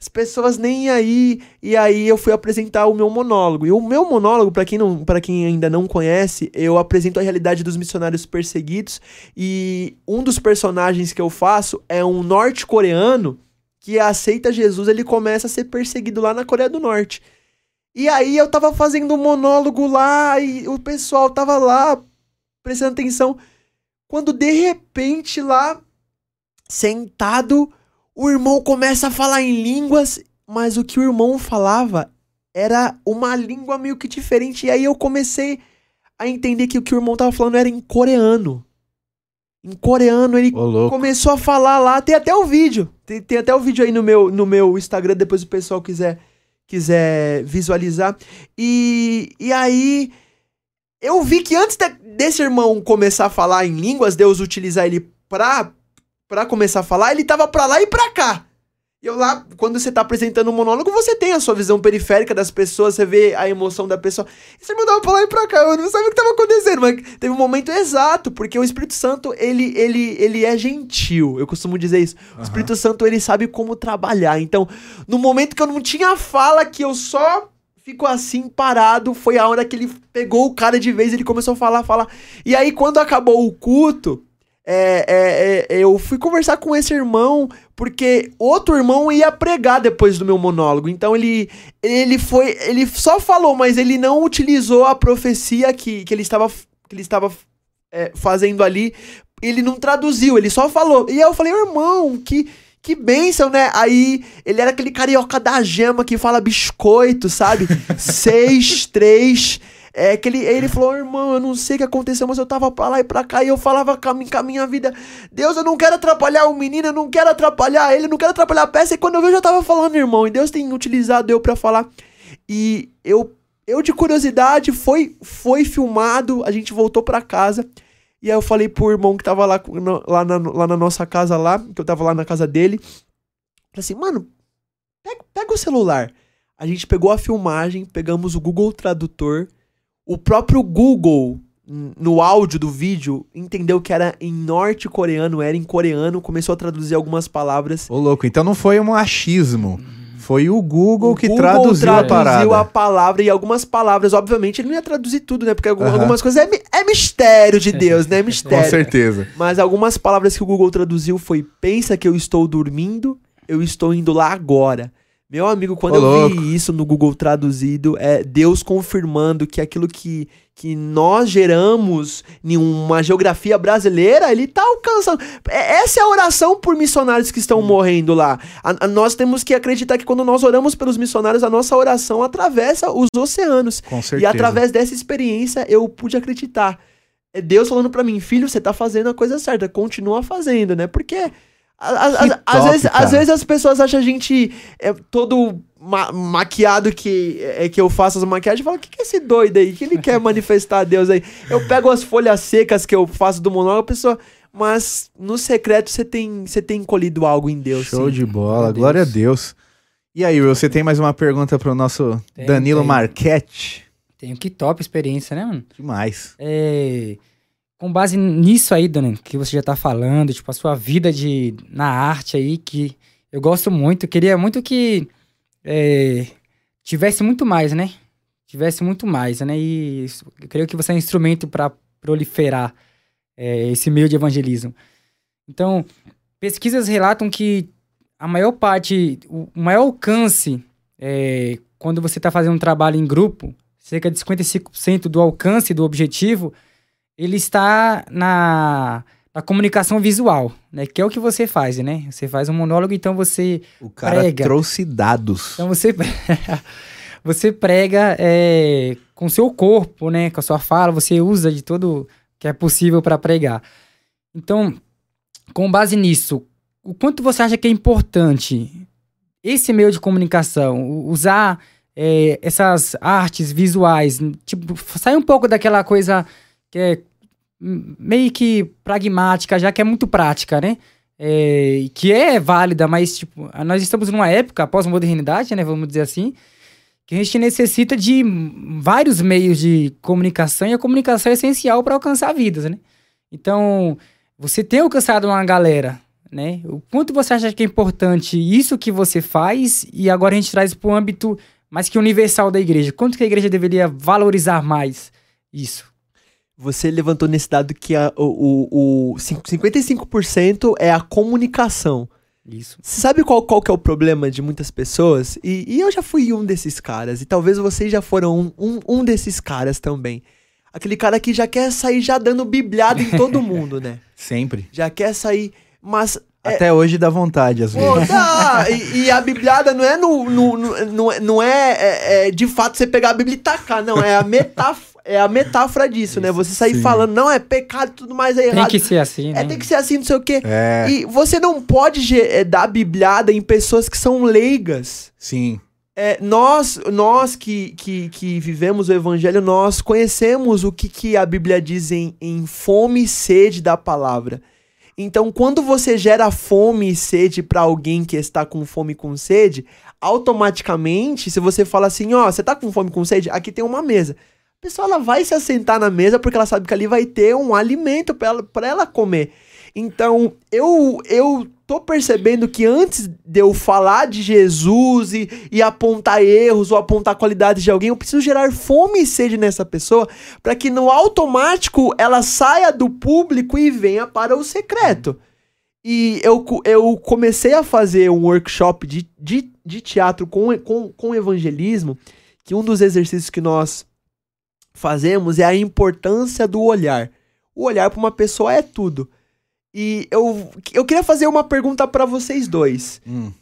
as pessoas nem aí. E aí eu fui apresentar o meu monólogo. E o meu monólogo, para quem não, quem ainda não conhece, eu apresento a realidade dos missionários perseguidos e um dos personagens que eu faço é um norte-coreano que aceita Jesus, ele começa a ser perseguido lá na Coreia do Norte. E aí eu tava fazendo um monólogo lá e o pessoal tava lá prestando atenção. Quando de repente lá, sentado, o irmão começa a falar em línguas, mas o que o irmão falava era uma língua meio que diferente. E aí eu comecei a entender que o que o irmão tava falando era em coreano. Em coreano, ele Ô, começou a falar lá. Tem até o vídeo. Tem, tem até o vídeo aí no meu, no meu Instagram, depois o pessoal quiser, quiser visualizar. E, e aí eu vi que antes de, desse irmão começar a falar em línguas, Deus utilizar ele pra, pra começar a falar, ele tava pra lá e pra cá. E eu lá, quando você tá apresentando um monólogo, você tem a sua visão periférica das pessoas, você vê a emoção da pessoa. E você mandava pra lá e pra cá, eu não sabia o que tava acontecendo, mas teve um momento exato, porque o Espírito Santo, ele, ele, ele é gentil, eu costumo dizer isso. O Espírito Santo, ele sabe como trabalhar. Então, no momento que eu não tinha fala, que eu só fico assim parado, foi a hora que ele pegou o cara de vez, ele começou a falar, falar. E aí, quando acabou o culto, é, é, é, eu fui conversar com esse irmão, porque outro irmão ia pregar depois do meu monólogo. Então ele, ele foi. Ele só falou, mas ele não utilizou a profecia que, que ele estava, que ele estava é, fazendo ali. Ele não traduziu, ele só falou. E aí eu falei, irmão, que. Que bênção, né? Aí ele era aquele carioca da gema que fala biscoito, sabe? *laughs* Seis, três. É que ele, ele falou, irmão, eu não sei o que aconteceu, mas eu tava pra lá e pra cá e eu falava com a, com a minha vida, Deus, eu não quero atrapalhar o menino, eu não quero atrapalhar ele, eu não quero atrapalhar a peça. E quando eu vi, eu já tava falando, irmão, e Deus tem utilizado eu pra falar. E eu, eu de curiosidade, foi, foi filmado, a gente voltou pra casa. E aí eu falei pro irmão que tava lá, lá, na, lá na nossa casa lá, que eu tava lá na casa dele. Falei assim, mano, pega, pega o celular. A gente pegou a filmagem, pegamos o Google Tradutor o próprio Google, no áudio do vídeo, entendeu que era em norte-coreano, era em coreano, começou a traduzir algumas palavras. Ô, louco, então não foi um achismo. Foi o Google o que Google traduziu, traduziu a parada. a palavra e algumas palavras, obviamente, ele não ia traduzir tudo, né? Porque algumas coisas é, é, mistério de Deus, né? É *laughs* mistério. Com certeza. Mas algumas palavras que o Google traduziu foi: pensa que eu estou dormindo, eu estou indo lá agora. Meu amigo, quando Ô, eu louco. vi isso no Google traduzido, é Deus confirmando que aquilo que, que nós geramos em uma geografia brasileira, ele tá alcançando. É, essa é a oração por missionários que estão hum. morrendo lá. A, a, nós temos que acreditar que quando nós oramos pelos missionários, a nossa oração atravessa os oceanos. Com certeza. E através dessa experiência, eu pude acreditar. É Deus falando para mim, filho, você tá fazendo a coisa certa, continua fazendo, né? Porque às, às, vezes, às vezes as pessoas acham a gente é, todo ma maquiado que, é, que eu faço as maquiagens e falam: o que, que é esse doido aí? que ele quer manifestar a Deus aí? Eu pego as folhas secas que eu faço do monólogo, a pessoa. Mas no secreto você tem, você tem colhido algo em Deus. Show sim. de bola, glória a Deus. E aí, Will, você tem mais uma pergunta para o nosso tem, Danilo tem. Marchetti? Tenho que top experiência, né, mano? Demais. É com base nisso aí, Dona, que você já tá falando, tipo, a sua vida de, na arte aí, que eu gosto muito, queria muito que é, tivesse muito mais, né? Tivesse muito mais, né? E eu creio que você é um instrumento para proliferar é, esse meio de evangelismo. Então, pesquisas relatam que a maior parte, o maior alcance, é, quando você está fazendo um trabalho em grupo, cerca de 55% do alcance do objetivo ele está na, na comunicação visual, né? Que é o que você faz, né? Você faz um monólogo, então você O cara prega. trouxe dados. Então você *laughs* você prega é, com seu corpo, né? Com a sua fala, você usa de tudo que é possível para pregar. Então, com base nisso, o quanto você acha que é importante esse meio de comunicação, usar é, essas artes visuais, tipo, sair um pouco daquela coisa que é meio que pragmática, já que é muito prática, né? É, que é válida, mas tipo, nós estamos numa época pós-modernidade, né? Vamos dizer assim, que a gente necessita de vários meios de comunicação e a comunicação é essencial para alcançar vidas, né? Então, você tem alcançado uma galera, né? O quanto você acha que é importante isso que você faz e agora a gente traz para o âmbito mais que universal da igreja. Quanto que a igreja deveria valorizar mais isso? Você levantou nesse dado que a, o, o, o 55% é a comunicação. Isso. Você sabe qual, qual que é o problema de muitas pessoas? E, e eu já fui um desses caras, e talvez vocês já foram um, um, um desses caras também. Aquele cara que já quer sair já dando bibliada em todo *laughs* mundo, né? Sempre. Já quer sair, mas é Até é... hoje dá vontade, às vezes. Dá. *laughs* E, e, a bibliada não é no, no, no, no não é, é, é, de fato você pegar a Bíblia e tacar, não. É a metáfora *laughs* é a metáfora disso, né? Você sair Sim. falando, não, é pecado tudo mais é errado. Tem que ser assim, é, né? É, tem que ser assim, não sei o quê. É. E você não pode é, dar bibliada em pessoas que são leigas. Sim. é, nós, nós que, que, que vivemos o evangelho, nós conhecemos o que, que a Bíblia diz em, em fome e sede da palavra. Então, quando você gera fome e sede para alguém que está com fome e com sede, automaticamente, se você fala assim, ó, você tá com fome e com sede, aqui tem uma mesa. A pessoa ela vai se assentar na mesa porque ela sabe que ali vai ter um alimento para ela, pra ela comer. Então, eu, eu tô percebendo que antes de eu falar de Jesus e, e apontar erros ou apontar qualidades de alguém, eu preciso gerar fome e sede nessa pessoa para que no automático ela saia do público e venha para o secreto. E eu, eu comecei a fazer um workshop de, de, de teatro com, com, com evangelismo, que um dos exercícios que nós fazemos é a importância do olhar. O olhar para uma pessoa é tudo. E eu, eu queria fazer uma pergunta para vocês dois. Hum.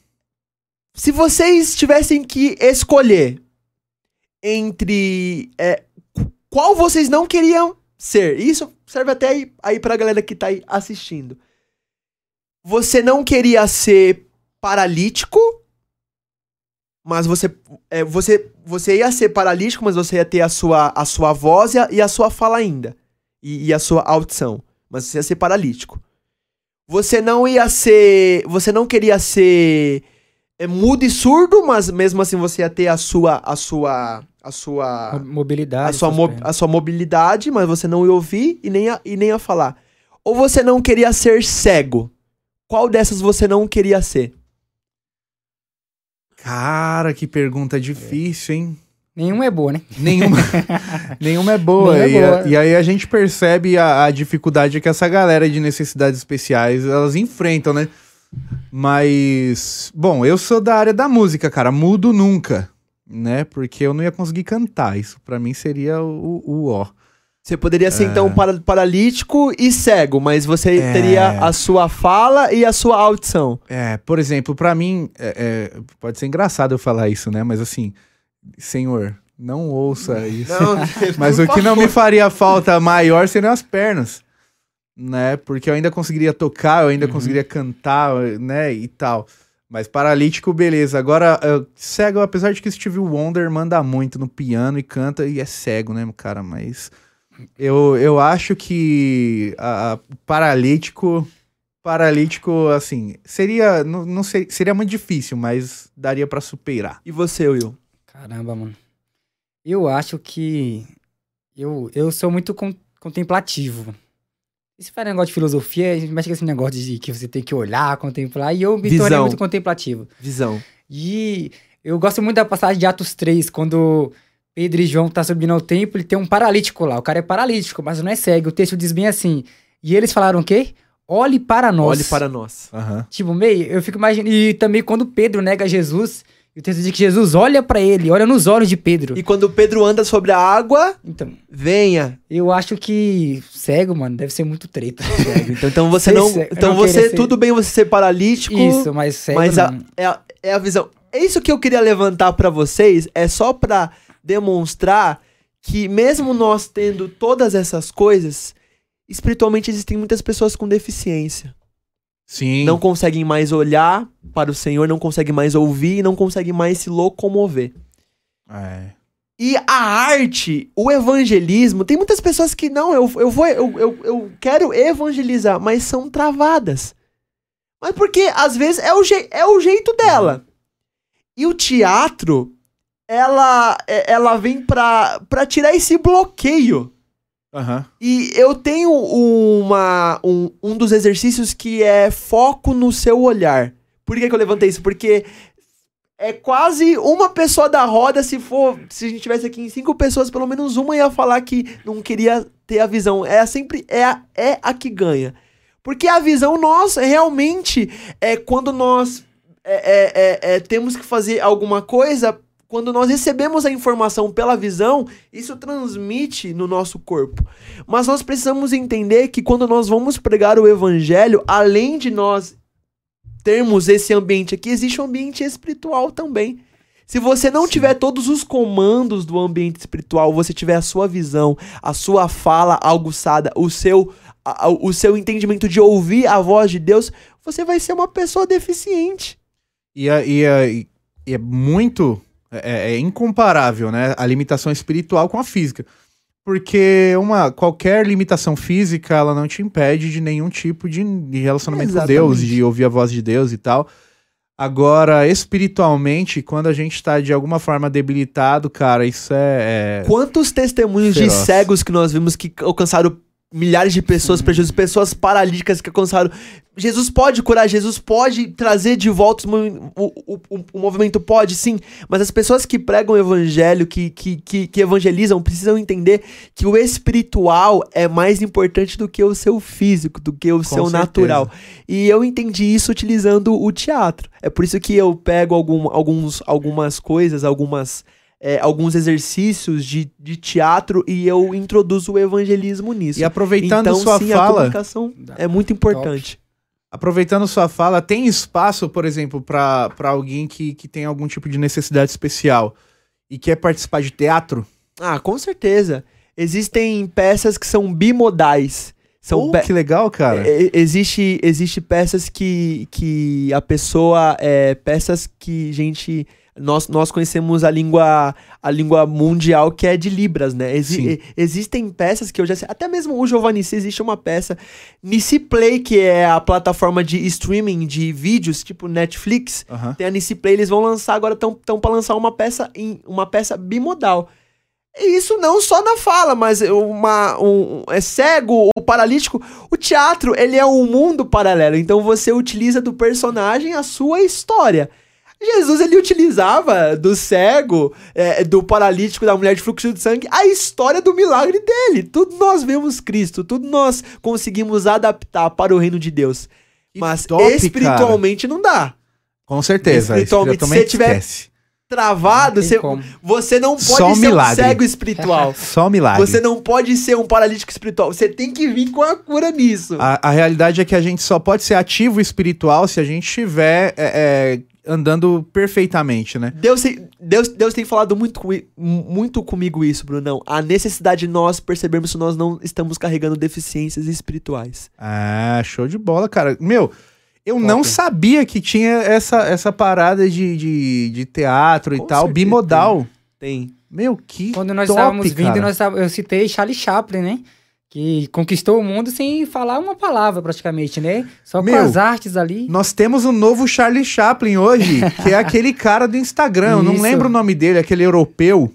Se vocês tivessem que escolher entre é, qual vocês não queriam ser, isso serve até aí, aí pra galera que tá aí assistindo. Você não queria ser paralítico, mas você, é, você, você ia ser paralítico, mas você ia ter a sua, a sua voz e a, e a sua fala ainda. E, e a sua audição. Mas você ia ser paralítico. Você não ia ser. Você não queria ser é, mudo e surdo, mas mesmo assim você ia ter a sua. A sua. A sua. Mobilidade. A sua, mo a sua mobilidade, mas você não ia ouvir e nem ia, e nem ia falar. Ou você não queria ser cego? Qual dessas você não queria ser? Cara, que pergunta difícil, hein? Nenhuma é boa, né? Nenhuma, *laughs* nenhuma é boa. é e, boa. A, e, aí a gente percebe a, a, dificuldade que essa galera de necessidades especiais elas enfrentam, né? Mas, bom, eu sou da área da música, cara. Mudo nunca, né? Porque eu não ia conseguir cantar. Isso para mim seria o, o, ó. Você poderia ser, então, é... então, paralítico e cego, mas você é... teria a sua fala e a sua audição. É, por exemplo, para mim, é, é, pode ser engraçado eu falar isso, né? Mas assim, Senhor, não ouça isso. *laughs* Não, Mas o que não me faria falta maior seriam as pernas, né? Porque eu ainda conseguiria tocar, eu ainda uhum. conseguiria cantar, né? E tal. Mas paralítico, beleza. Agora, cego, apesar de que Steve Wonder manda muito no piano e canta, e é cego, né, cara? Mas eu, eu acho que a, a paralítico. Paralítico, assim, seria. Não, não ser, seria muito difícil, mas daria para superar. E você, Will? Caramba, mano. Eu acho que eu, eu sou muito con contemplativo. Se faz negócio de filosofia, a gente mexe com esse negócio de que você tem que olhar, contemplar, e eu me Visão. tornei muito contemplativo. Visão. E eu gosto muito da passagem de Atos 3, quando Pedro e João tá subindo ao templo e tem um paralítico lá. O cara é paralítico, mas não é cego. O texto diz bem assim. E eles falaram o quê? Olhe para nós. Olhe para nós. Uhum. Tipo, meio, eu fico imaginando. E também quando Pedro nega Jesus, e o texto diz que Jesus olha para ele, olha nos olhos de Pedro. E quando Pedro anda sobre a água, então, venha. Eu acho que cego, mano, deve ser muito treta. *laughs* Cego. Então, então você não, então não você ser... tudo bem você ser paralítico. Isso, mas cego. Mas a, é, a, é a visão. É isso que eu queria levantar para vocês, é só para demonstrar que mesmo nós tendo todas essas coisas, espiritualmente existem muitas pessoas com deficiência. Sim. Não conseguem mais olhar para o Senhor, não conseguem mais ouvir, não conseguem mais se locomover. É. E a arte, o evangelismo, tem muitas pessoas que não, eu, eu vou, eu, eu, eu quero evangelizar, mas são travadas. Mas porque às vezes é o, je, é o jeito dela. E o teatro, ela, é, ela vem pra, pra tirar esse bloqueio. Uhum. E eu tenho uma, um, um dos exercícios que é foco no seu olhar. Por que, que eu levantei isso? Porque é quase uma pessoa da roda, se for. Se a gente tivesse aqui em cinco pessoas, pelo menos uma ia falar que não queria ter a visão. É sempre é a, é a que ganha. Porque a visão, nós realmente é quando nós é, é, é, é temos que fazer alguma coisa quando nós recebemos a informação pela visão, isso transmite no nosso corpo. Mas nós precisamos entender que quando nós vamos pregar o evangelho, além de nós termos esse ambiente aqui, existe um ambiente espiritual também. Se você não Sim. tiver todos os comandos do ambiente espiritual, você tiver a sua visão, a sua fala aguçada, o seu, a, o seu entendimento de ouvir a voz de Deus, você vai ser uma pessoa deficiente. E, e, e é muito É, é incomparável, né? A limitação espiritual com a física. Porque uma qualquer limitação física, ela não te impede de nenhum tipo de, de relacionamento com Deus, Exatamente. de ouvir a voz de Deus e tal. Agora, espiritualmente, quando a gente tá de alguma forma debilitado, cara, isso é. é- Quantos testemunhos de Feroz. cegos que nós vimos que alcançaram milhares de pessoas para Jesus, pessoas paralíticas que alcançaram. Jesus pode curar, Jesus pode trazer de volta o, o, o, o movimento, pode sim, mas as pessoas que pregam o evangelho, que, que, que, que evangelizam, precisam entender que o espiritual é mais importante do que o seu físico, do que o seu certeza. natural. E eu entendi isso utilizando o teatro. É por isso que eu pego algum, alguns, algumas coisas, algumas, é, alguns exercícios de, de teatro e eu introduzo o evangelismo nisso. E aproveitando então, sua sim, a fala, comunicação é muito importante. aproveitando sua fala, tem espaço, por exemplo, pra pra alguém que, que tem algum tipo de necessidade especial e quer participar de teatro? Ah, com certeza. Existem peças que são bimodais. São Oh, que legal, cara. É, existe, existe peças que, que a pessoa. É, peças que gente. Nós, nós conhecemos a língua, a língua mundial que é de Libras, né? Exi- existem peças que eu já sei. Até mesmo o Giovannice existe uma peça. Nici Play, que é a plataforma de streaming de vídeos, tipo Netflix. Aham. Tem a Nici Play, eles vão lançar agora, estão para lançar uma peça, em, uma peça bimodal. E isso não só na fala, mas uma, um, é cego, o paralítico. O teatro, ele é um mundo paralelo. Então você utiliza do personagem a sua história. Jesus, ele utilizava do cego, é, do paralítico, da mulher de fluxo de sangue, a história do milagre dele. Tudo nós vemos Cristo, tudo nós conseguimos adaptar para o reino de Deus. Que Mas top, espiritualmente não dá. Com certeza. Espiritualmente, espiritualmente se tiver- esquece. Travado, Não você, como. você não pode Só um ser um milagre. cego espiritual. *laughs* Só milagre. Você não pode ser um paralítico espiritual. Você tem que vir com a cura nisso. A, a realidade é que a gente só pode ser ativo espiritual se a gente estiver é, é, andando perfeitamente, né? Deus, tem- Deus, Deus tem falado muito, muito comigo isso, Brunão. A necessidade de nós percebermos se nós não estamos carregando deficiências espirituais. Ah, show de bola, cara. Meu, eu Top. não sabia que tinha essa, essa parada de, de, de teatro Com e tal, certeza bimodal. Tem. Meu, que Quando nós top, estávamos vindo, nós eu citei Charlie Chaplin, né? Que conquistou o mundo sem falar uma palavra, praticamente, né? Só Meu, com as artes ali. Nós temos um novo Charlie Chaplin hoje, que é aquele cara do Instagram. Eu não Isso. lembro o nome dele, aquele europeu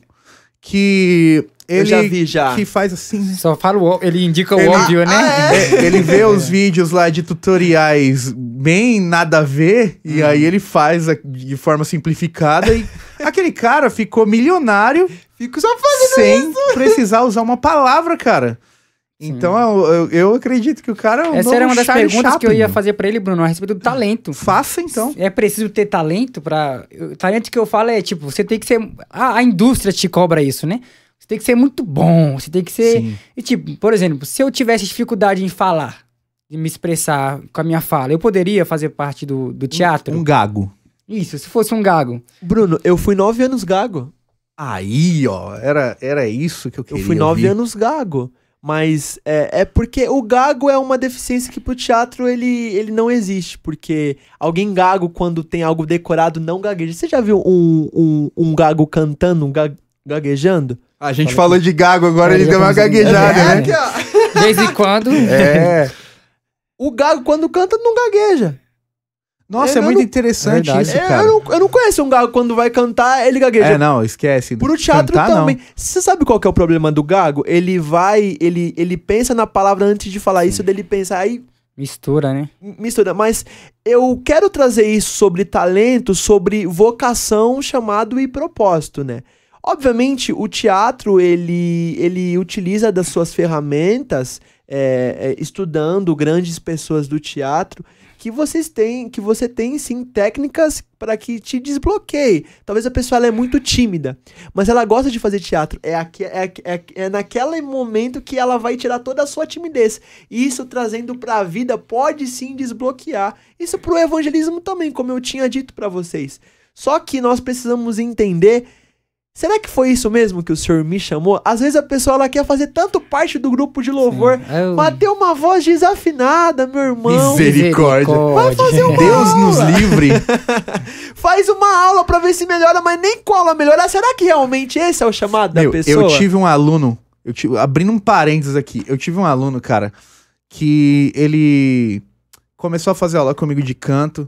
que ele Eu já vi já. que faz assim. Só fala o ele indica o Ele- óbvio, né? É, *laughs* ele vê os vídeos lá de tutoriais bem nada a ver, e aí ele faz de forma simplificada e aquele cara ficou milionário Fico só fazendo. sem precisar usar uma palavra, cara. Então eu, eu- eu acredito que o cara é um Essa era uma das Charlie perguntas que eu Chaplin. ia fazer pra ele, Bruno, a respeito do talento. Faça então. É preciso ter talento para O talento que eu falo é, tipo, você tem que ser. A, a indústria te cobra isso, né? Você tem que ser muito bom, você tem que ser. Sim. E, tipo, por exemplo, se eu tivesse dificuldade em falar, de me expressar com a minha fala, eu poderia fazer parte do, do teatro? Um gago. Isso, se fosse um gago. Bruno, eu fui nove anos gago. Aí, ó, era, era isso que eu Eu queria fui nove ouvir. anos gago. Mas é, é porque o gago é uma deficiência que pro teatro ele, ele não existe. Porque alguém gago, quando tem algo decorado, não gagueja. Você já viu um, um, um gago cantando, um ga- gaguejando? A gente Fala falou de gago, agora Aí ele deu uma gaguejada, É, né? aqui, ó. De vez em quando. É. O gago, quando canta, não gagueja. Nossa, é Eu muito não- interessante Verdade. isso, É, cara. eu, não, eu não conheço um gago quando vai cantar, ele gagueja. É, não, esquece. Pro teatro Cantar, não. também. Você sabe qual que é o problema do gago? Ele vai, ele, ele pensa na palavra antes de falar isso, dele pensa, aí Mistura, né? mistura. Mas eu quero trazer isso sobre talento, sobre vocação, chamado e propósito, né? Obviamente, o teatro, ele, ele utiliza das suas ferramentas, é, é, estudando grandes pessoas do teatro, que vocês têm, que você tem sim técnicas para que te desbloqueie. Talvez a pessoa é muito tímida, mas ela gosta de fazer teatro. É, aqui, é, é, é naquele momento que ela vai tirar toda a sua timidez. E isso trazendo para a vida pode sim desbloquear. Isso pro evangelismo também, como eu tinha dito para vocês. Só que nós precisamos entender Será que foi isso mesmo que o senhor me chamou? Às vezes a pessoa ela quer fazer tanto parte do grupo de louvor, Sim, eu- mas tem uma voz desafinada, meu irmão. Misericórdia. Vai fazer uma Deus nos aula. livre. *laughs* Faz uma aula pra ver se melhora, mas nem com aula melhorar. Será que realmente esse é o chamado da Meu, pessoa? eu tive um aluno, eu tive, abrindo um parênteses aqui, eu tive um aluno, cara, que ele começou a fazer aula comigo de canto.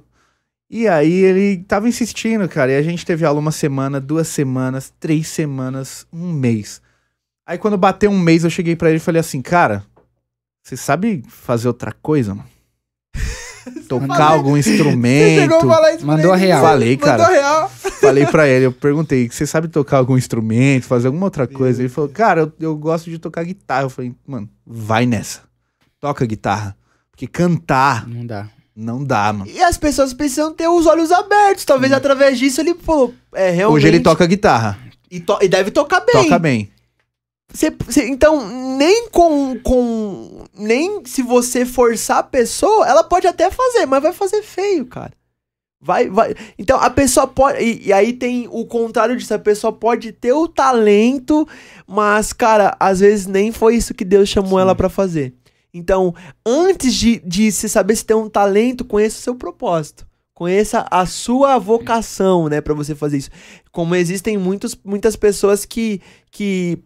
E aí ele tava insistindo, cara. E a gente teve aula uma semana, duas semanas, três semanas, um mês. Aí quando bateu um mês, eu cheguei pra ele e falei assim, cara, você sabe fazer outra coisa, mano? *laughs* Tocar Falei- algum Você chegou instrumento. a falar isso pra Mandou a real. Falei, Mandou cara. a real. Falei pra ele, eu perguntei, você sabe tocar algum instrumento, fazer alguma outra coisa? Ele falou, cara, eu, eu gosto de tocar guitarra. Eu falei, mano, vai nessa. Toca guitarra. Porque cantar Não dá. Não dá, mano. E as pessoas precisam ter os olhos abertos. Talvez através disso ele falou. É, realmente. Hoje ele toca guitarra. E, to- e deve tocar bem. Toca bem. Cê- cê- então, nem com, com. Nem se você forçar a pessoa, ela pode até fazer, mas vai fazer feio, cara. Vai, vai. Então, a pessoa pode. E, e aí tem o contrário disso. A pessoa pode ter o talento, mas, cara, às vezes nem foi isso que Deus chamou Sim. ela pra fazer. Então, antes de, de se saber se tem um talento, conheça o seu propósito. Conheça a sua vocação, né, Pra você fazer isso. Como existem muitos, muitas pessoas que, que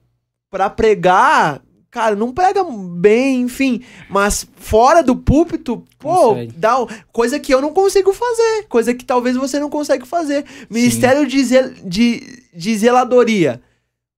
para pregar, cara, não prega bem, enfim, mas fora do púlpito, pô, Consegue. dá coisa que eu não consigo fazer, coisa que talvez você não consegue fazer. Ministério de, zel- de, de zeladoria.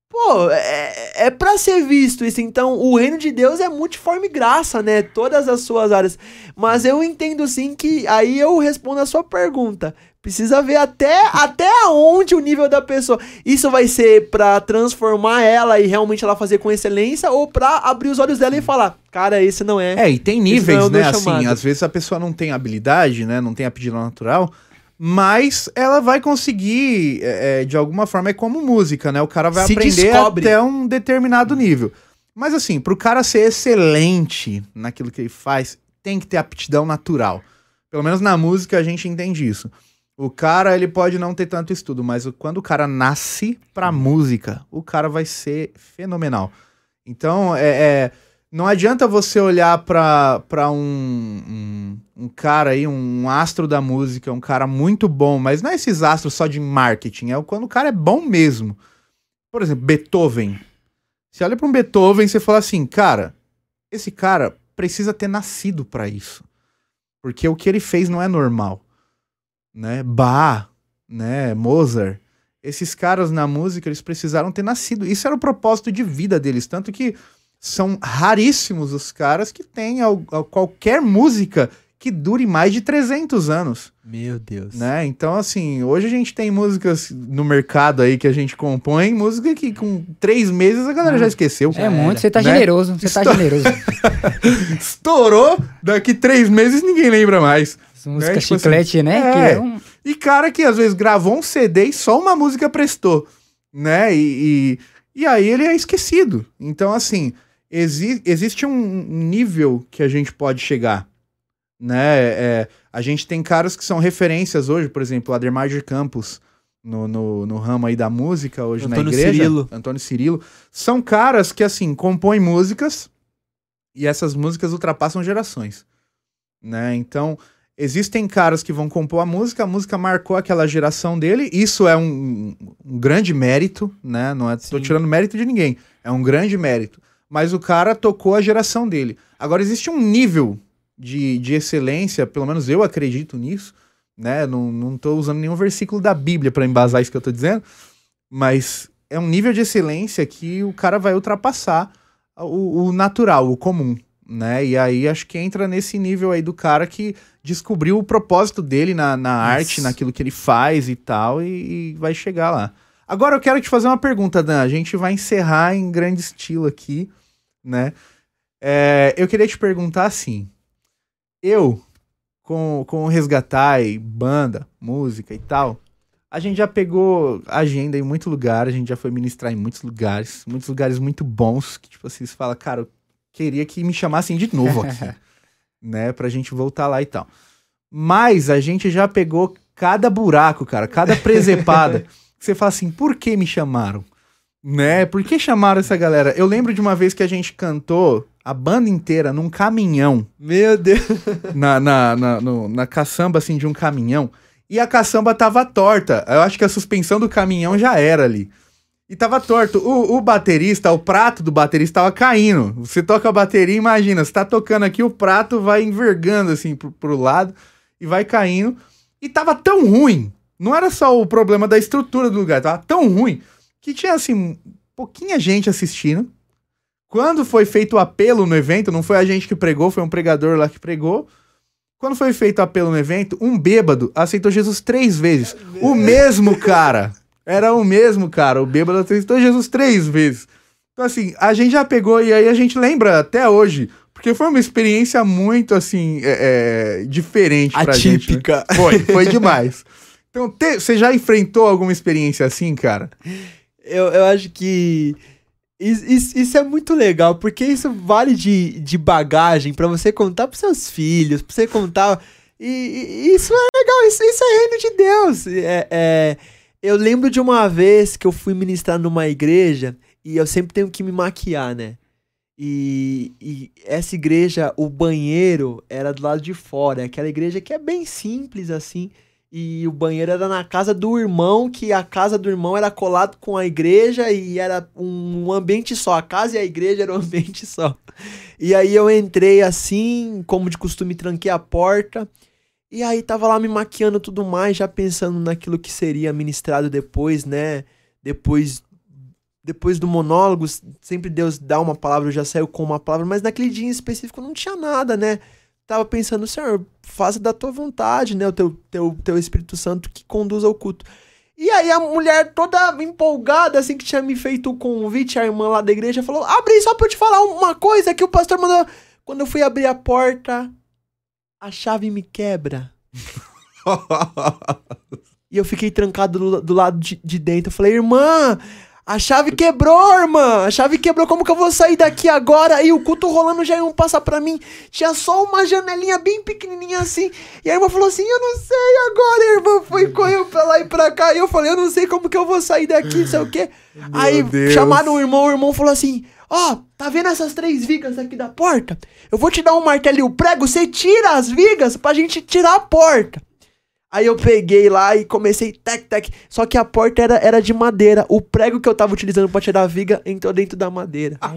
Pô, é, é pra ser visto isso. Então, o reino de Deus é multiforme graça, né? Todas as suas áreas. Mas eu entendo sim que aí eu respondo a sua pergunta. Precisa ver até, até onde o nível da pessoa. Isso vai ser pra transformar ela e realmente ela fazer com excelência ou pra abrir os olhos dela e falar, cara, esse não é. É, e tem é níveis, meu né? Assim, às vezes a pessoa não tem habilidade, né? Não tem aptidão natural. Mas ela vai conseguir, é, é, de alguma forma, é como música, né? O cara vai Se aprender descobre. até um determinado nível. Mas assim, pro cara ser excelente naquilo que ele faz, tem que ter aptidão natural. Pelo menos na música a gente entende isso. O cara, ele pode não ter tanto estudo, mas quando o cara nasce pra música, o cara vai ser fenomenal. Então, é, é, não adianta você olhar pra um, um, um cara aí, um astro da música, um cara muito bom, mas não é esses astros só de marketing, é quando o cara é bom mesmo. Por exemplo, Beethoven. Você olha pra um Beethoven e você fala assim, cara, esse cara precisa ter nascido pra isso. Porque o que ele fez não é normal. Né? Bach, né? Mozart. Esses caras na música, eles precisaram ter nascido. Isso era o propósito de vida deles. Tanto que são raríssimos os caras que têm al- al- qualquer música que dure mais de 300 anos, Meu Deus. né? Então, assim, hoje a gente tem músicas no mercado aí que a gente compõe, música que com três meses a galera Ah, já esqueceu. É muito, você tá Né? generoso, você tá Estou- generoso. *laughs* Estourou, daqui três meses ninguém lembra mais. Música tipo assim, chiclete, né? é. Que é um- E cara que às vezes gravou um CD e só uma música prestou, né? E, e, e aí ele é esquecido. Então, assim, exi existe um nível que a gente pode chegar, né? É, a gente tem caras que são referências hoje, por exemplo, Ademar de Campos, no, no, no ramo aí da música, hoje Antônio na igreja. Cirilo. Antônio Cirilo. São caras que, assim, compõem músicas e essas músicas ultrapassam gerações, né? Então, existem caras que vão compor a música, a música marcou aquela geração dele, isso é um, um grande mérito, né? Não é, tô Sim. tirando mérito de ninguém, é um grande mérito. Mas o cara tocou a geração dele. Agora, existe um nível de, de excelência, pelo menos eu acredito nisso, né? Não, não tô usando nenhum versículo da Bíblia para embasar isso que eu tô dizendo, mas é um nível de excelência que o cara vai ultrapassar o, o natural, o comum, né? E aí acho que entra nesse nível aí do cara que descobriu o propósito dele na, na arte, naquilo que ele faz e tal, e, e vai chegar lá. Agora eu quero te fazer uma pergunta, Dan. A gente vai encerrar em grande estilo aqui, né? É, eu queria te perguntar assim. Eu, com, com o Resgatai, banda, música e tal, a gente já pegou agenda em muito lugar, a gente já foi ministrar em muitos lugares, muitos lugares muito bons, que tipo assim, você fala, cara, eu queria que me chamassem de novo aqui, *laughs* né, pra gente voltar lá e tal. Mas a gente já pegou cada buraco, cara, cada presepada. *laughs* Você fala assim, por que me chamaram? Né? Por que chamaram essa galera? Eu lembro de uma vez que a gente cantou a banda inteira num caminhão. Meu Deus. Na, na, na, no, na caçamba, assim, de um caminhão. E a caçamba tava torta. Eu acho que a suspensão do caminhão já era ali. E tava torto. O, o baterista, o prato do baterista tava caindo. Você toca a bateria, imagina, você tá tocando aqui, o prato vai envergando assim pro, pro lado e vai caindo. E tava tão ruim. Não era só o problema da estrutura do lugar, tava tão ruim que tinha assim pouquinha gente assistindo. Quando foi feito o apelo no evento, não foi a gente que pregou, foi um pregador lá que pregou. Quando foi feito o apelo no evento, um bêbado aceitou Jesus três vezes. O mesmo cara. Era o mesmo cara. O bêbado aceitou Jesus três vezes. Então, assim, a gente já pegou e aí a gente lembra até hoje. Porque foi uma experiência muito, assim, é, é, diferente pra gente. né? Atípica. Foi, foi demais. *laughs* Então, te- você já enfrentou alguma experiência assim, cara? Eu, eu acho que is- is- isso, é muito legal, porque isso vale de, de bagagem pra você contar pros seus filhos, pra você contar. E, e isso é legal, isso, isso é reino de Deus. É, é, eu lembro de uma vez que eu fui ministrar numa igreja e eu sempre tenho que me maquiar, né? E, e essa igreja, o banheiro era do lado de fora. Aquela igreja que é bem simples assim. E o banheiro era na casa do irmão, que a casa do irmão era colado com a igreja e era um ambiente só. A casa e a igreja eram um *laughs* ambiente só. E aí eu entrei assim, como de costume, tranquei a porta. E aí tava lá me maquiando tudo mais, já pensando naquilo que seria ministrado depois, né? Depois depois do monólogo, sempre Deus dá uma palavra, eu já saio com uma palavra, mas naquele dia em específico não tinha nada, né? Tava pensando, Senhor, faça da tua vontade, né? O teu, teu, teu Espírito Santo que conduza o culto. E aí a mulher toda empolgada, assim, que tinha me feito o convite, a irmã lá da igreja, falou, abre só pra eu te falar uma coisa que o pastor mandou. Quando eu fui abrir a porta, a chave me quebra. *laughs* E eu fiquei trancado do, do lado de, de dentro. Eu falei, irmã, a chave quebrou, irmã. A chave quebrou. Como que eu vou sair daqui agora? E o culto rolando já iam passar pra mim. Tinha só uma janelinha bem pequenininha assim. E a irmã falou assim: Eu não sei agora. A irmã foi correu pra lá e pra cá. E eu falei: Eu não sei como que eu vou sair daqui, não sei o quê. Aí Deus. chamaram o irmão. O irmão falou assim: Ó, tá vendo essas três vigas aqui da porta? Eu vou te dar um martelo e o prego. Você tira as vigas pra gente tirar a porta. Aí eu peguei lá e comecei tec, tec. Só que a porta era, era de madeira. O prego que eu tava utilizando pra tirar a viga entrou dentro da madeira. *laughs*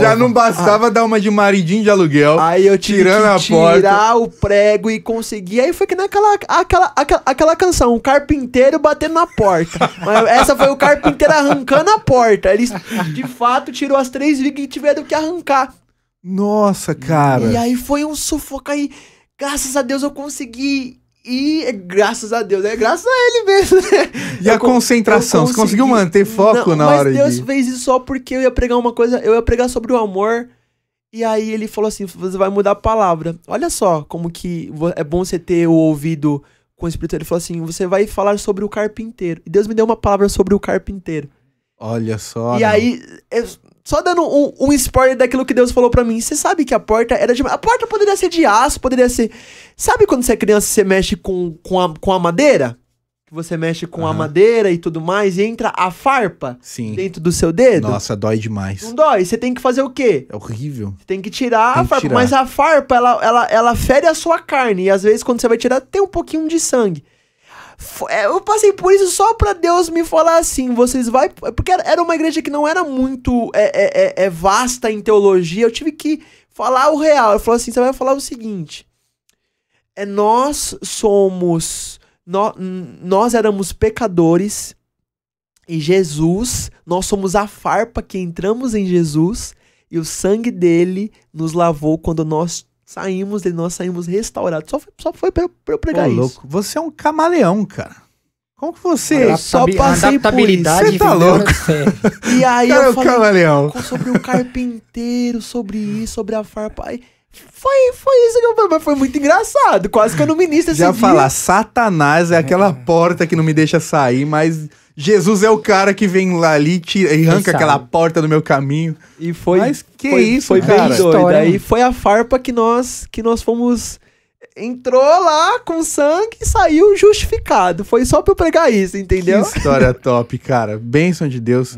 Já não bastava dar uma de maridinho de aluguel. Aí eu tive Tirando a que tirar porta. o prego e consegui. Aí foi que naquela aquela, aquela, aquela canção, o carpinteiro batendo na porta. *laughs* Mas essa foi o carpinteiro arrancando a porta. Eles de fato tirou as três vigas e tiveram que arrancar. Nossa, cara. E aí foi um sufoco aí. Graças a Deus eu consegui. E graças a Deus, é graças a ele mesmo, né? E a Eu con- concentração? eu Você conseguiu consegui- manter foco Não, na mas hora Deus de... fez isso só porque eu ia pregar uma coisa, eu ia pregar sobre o amor. E aí ele falou assim: você vai mudar a palavra. Olha só como que é bom você ter o ouvido com o Espírito. Ele falou assim: você vai falar sobre o carpinteiro. E Deus me deu uma palavra sobre o carpinteiro. Olha só. e aí, só dando um, um spoiler daquilo que Deus falou pra mim. Você sabe que a porta era de. A porta poderia ser de aço, poderia ser. Sabe quando você é criança você mexe com, com, a, com a madeira? Que você mexe com a Aham. madeira e tudo mais, e entra a farpa Sim. dentro do seu dedo? Nossa, dói demais. Não dói. Você tem que fazer o quê? É horrível. Você tem que tirar Tem a farpa. tirar. Mas a farpa, ela, ela, ela fere a sua carne. E às vezes, quando você vai tirar, tem um pouquinho de sangue. É, Eu passei por isso só pra Deus me falar assim, vocês vai... Porque era- uma igreja que não era muito é, é, é, é vasta em teologia, eu tive que falar o real. Ele falou assim, você vai falar o seguinte, é, nós somos... nó- n- nós éramos pecadores e Jesus, nós somos a farpa que entramos em Jesus e o sangue dele nos lavou quando nós saímos dele, nós saímos restaurados. Só foi, só foi pra, eu- pra eu Ô, pregar isso. louco. Você é um camaleão, cara. Como que você... Só passei por adaptabilidade, Você tá louco? céu. *laughs* E aí Cara, é eu o falei camaleão. sobre o carpinteiro, sobre isso, sobre a farpa. Aí foi, foi isso que eu falei, mas foi muito engraçado. Quase que eu não ministro esse Já dia. falar, Satanás é aquela porta que não me deixa sair, mas Jesus é o cara que vem lá ali tira, e arranca aquela porta do meu caminho. E foi, Mas que foi, isso, foi cara? bem doido. História, Aí foi a farpa que nós, que nós fomos entrou lá com sangue e saiu justificado. Foi só pra eu pregar isso, entendeu? Que história *laughs* top, cara. Bênção de Deus.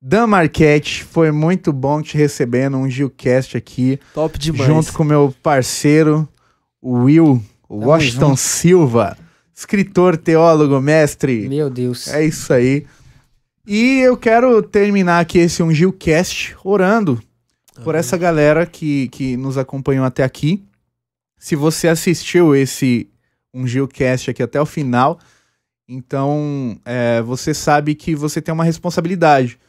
Dan Marquette, foi muito bom te recebendo um Gilcast aqui. Top demais. Junto com meu parceiro, o Will Tamo Washington junto. Silva. Escritor, teólogo, mestre. Meu Deus. É isso aí. E eu quero terminar aqui esse um Gilcast orando por essa galera que, que nos acompanhou até aqui. Se você assistiu esse um Gilcast aqui até o final, então é, você sabe que você tem uma responsabilidade.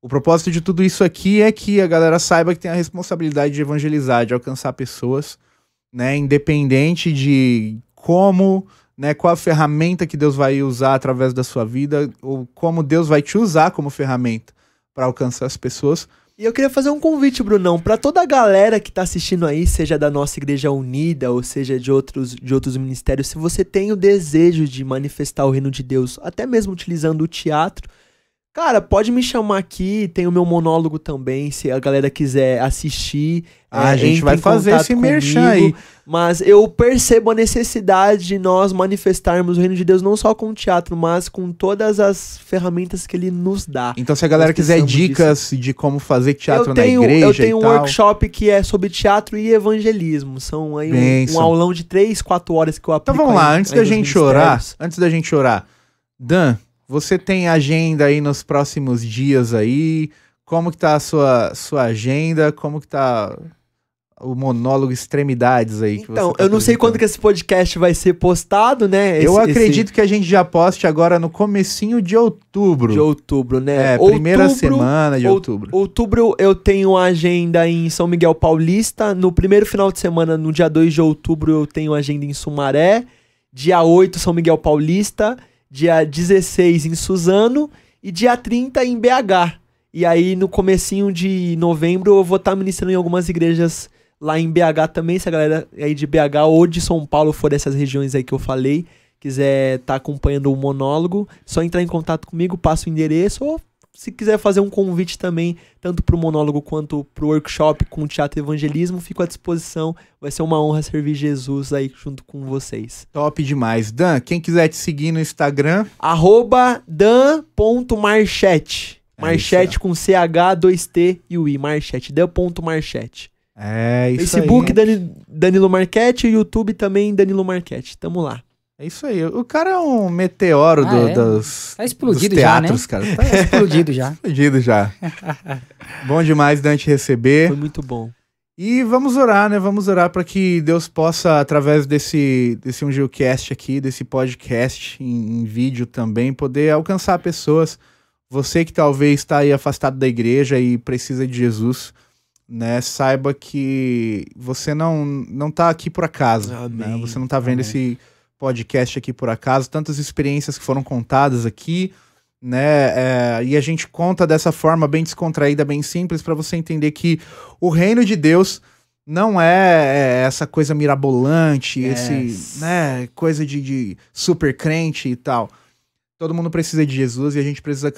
O propósito de tudo isso aqui é que a galera saiba que tem a responsabilidade de evangelizar, de alcançar pessoas, né? Independente de como, né? Qual a ferramenta que Deus vai usar através da sua vida, ou como Deus vai te usar como ferramenta para alcançar as pessoas. E eu queria fazer um convite, Brunão, pra toda a galera que tá assistindo aí, seja da nossa igreja unida ou seja de outros, de outros ministérios, se você tem o desejo de manifestar o reino de Deus, até mesmo utilizando o teatro, cara, pode me chamar aqui, tem o meu monólogo também, se a galera quiser assistir. Ah, é, a gente vai fazer esse merchan aí. comigo. Mas eu percebo a necessidade de nós manifestarmos o reino de Deus não só com o teatro, mas com todas as ferramentas que ele nos dá. Então, se a galera quiser dicas de como fazer teatro eu tenho, na igreja eu tenho um tal. workshop que é sobre teatro e evangelismo. São aí um, um aulão de 3, 4 horas que eu aplico. Então vamos lá, aí- antes aí da gente orar, antes da gente orar, Dan, você tem agenda aí nos próximos dias aí? Como que tá a sua, sua agenda? Como que tá o monólogo Extremidades aí? que Então, tá eu não sei quando que esse podcast vai ser postado, né? Eu Esse- esse acredito que a gente já poste agora no comecinho de outubro. De outubro, né? É, primeira Outubro- semana de out- outubro. Outubro eu tenho agenda em São Miguel Paulista. No primeiro final de semana, no dia 2 de outubro, eu tenho agenda em Sumaré. Dia 8, São Miguel Paulista. Dia 16 em Suzano. E dia 30 em BH. E aí, no comecinho de novembro, eu vou estar ministrando em algumas igrejas lá em BH também. Se a galera aí de BH ou de São Paulo for dessas regiões aí que eu falei, quiser estar acompanhando o monólogo, só entrar em contato comigo, passa o endereço ou se quiser fazer um convite também, tanto pro monólogo quanto pro workshop com teatro e evangelismo, fico à disposição. Vai ser uma honra servir Jesus aí junto com vocês. Top demais. Dan, quem quiser te seguir no Instagram, Arroba dan.marchete. É Marchete isso, com CH, 2T e o I. Marchete. Dan.marchete. é isso Facebook aí. Dani- Danilo Marquete e YouTube também Danilo Marquete. Tamo lá. É isso aí. O cara é um meteoro Ah, do- é? dos, Tá explodido dos já, né? teatros, cara. *laughs* Tá explodido já. explodido já. *laughs* Bom demais, Dan, te receber. Foi muito bom. E vamos orar, né? Vamos orar para que Deus possa, através desse, desse Ungilcast aqui, desse podcast em, em vídeo também, poder alcançar pessoas. Você que talvez está aí afastado da igreja e precisa de Jesus, né? Saiba que você não, não tá aqui por acaso. Amém. né? Você não tá vendo Amém. esse podcast aqui por acaso. Tantas experiências que foram contadas aqui, né? É, e a gente conta dessa forma bem descontraída, bem simples, para você entender que o reino de Deus não é, é essa coisa mirabolante, Yes. esse, né, coisa de, de super crente e tal. Todo mundo precisa de Jesus e a gente precisa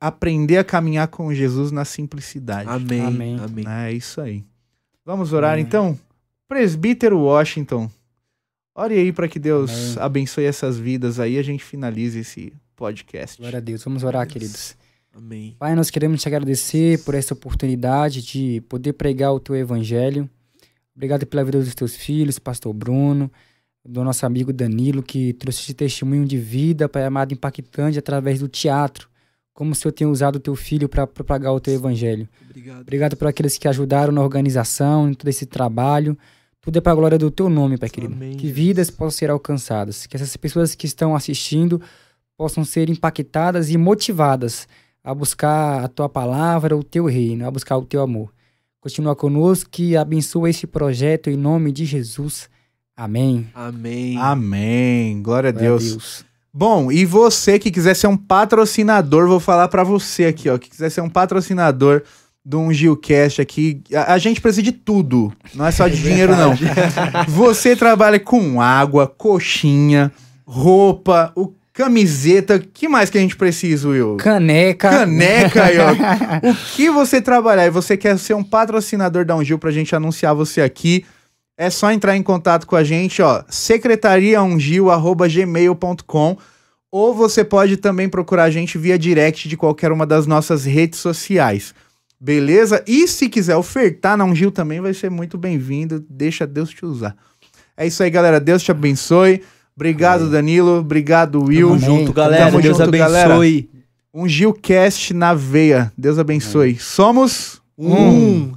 aprender a caminhar com Jesus na simplicidade. Amém. Amém. Amém. É isso aí. Vamos orar Amém. então? Presbítero Washington, ore aí para que Deus Amém. abençoe essas vidas aí a gente finalize esse podcast. Glória a Deus. Vamos orar, queridos. Amém. Pai, nós queremos te agradecer por essa oportunidade de poder pregar o teu evangelho. Obrigado pela vida dos teus filhos, pastor Bruno, do nosso amigo Danilo, que trouxe esse testemunho de vida, Pai amado, impactante através do teatro. Como o Senhor tem usado o teu filho para propagar o teu evangelho. Obrigado. Obrigado por aqueles que ajudaram na organização, em todo esse trabalho. Tudo é para a glória do teu nome, Pai querido. Amém, que Jesus. vidas possam ser alcançadas. Que essas pessoas que estão assistindo possam ser impactadas e motivadas a buscar a tua palavra, o teu reino, a buscar o teu amor. Continua conosco e abençoa esse projeto em nome de Jesus. Amém. Amém. Amém. Glória a Glória Deus. Bom, e você que quiser ser um patrocinador, vou falar pra você aqui, ó, que quiser ser um patrocinador de um Gilcast aqui, a, a gente precisa de tudo, não é só de *laughs* dinheiro não. *laughs* Você trabalha com água, coxinha, roupa, o camiseta, que mais que a gente precisa, Will? Caneca. Caneca ó. *laughs* O que você trabalhar e você quer ser um patrocinador da Ungil pra gente anunciar você aqui, é só entrar em contato com a gente, ó, secretariaungil@gmail.com ou você pode também procurar a gente via direct de qualquer uma das nossas redes sociais. Beleza? E se quiser ofertar na Ungil também vai ser muito bem-vindo. Deixa Deus te usar. É isso aí, galera. Deus te abençoe. Obrigado, Danilo. Obrigado, Will. Tamo Junto, Amém. galera. Tamo Deus junto, galera. abençoe. Um Gilcast na veia. Deus abençoe. Somos Um.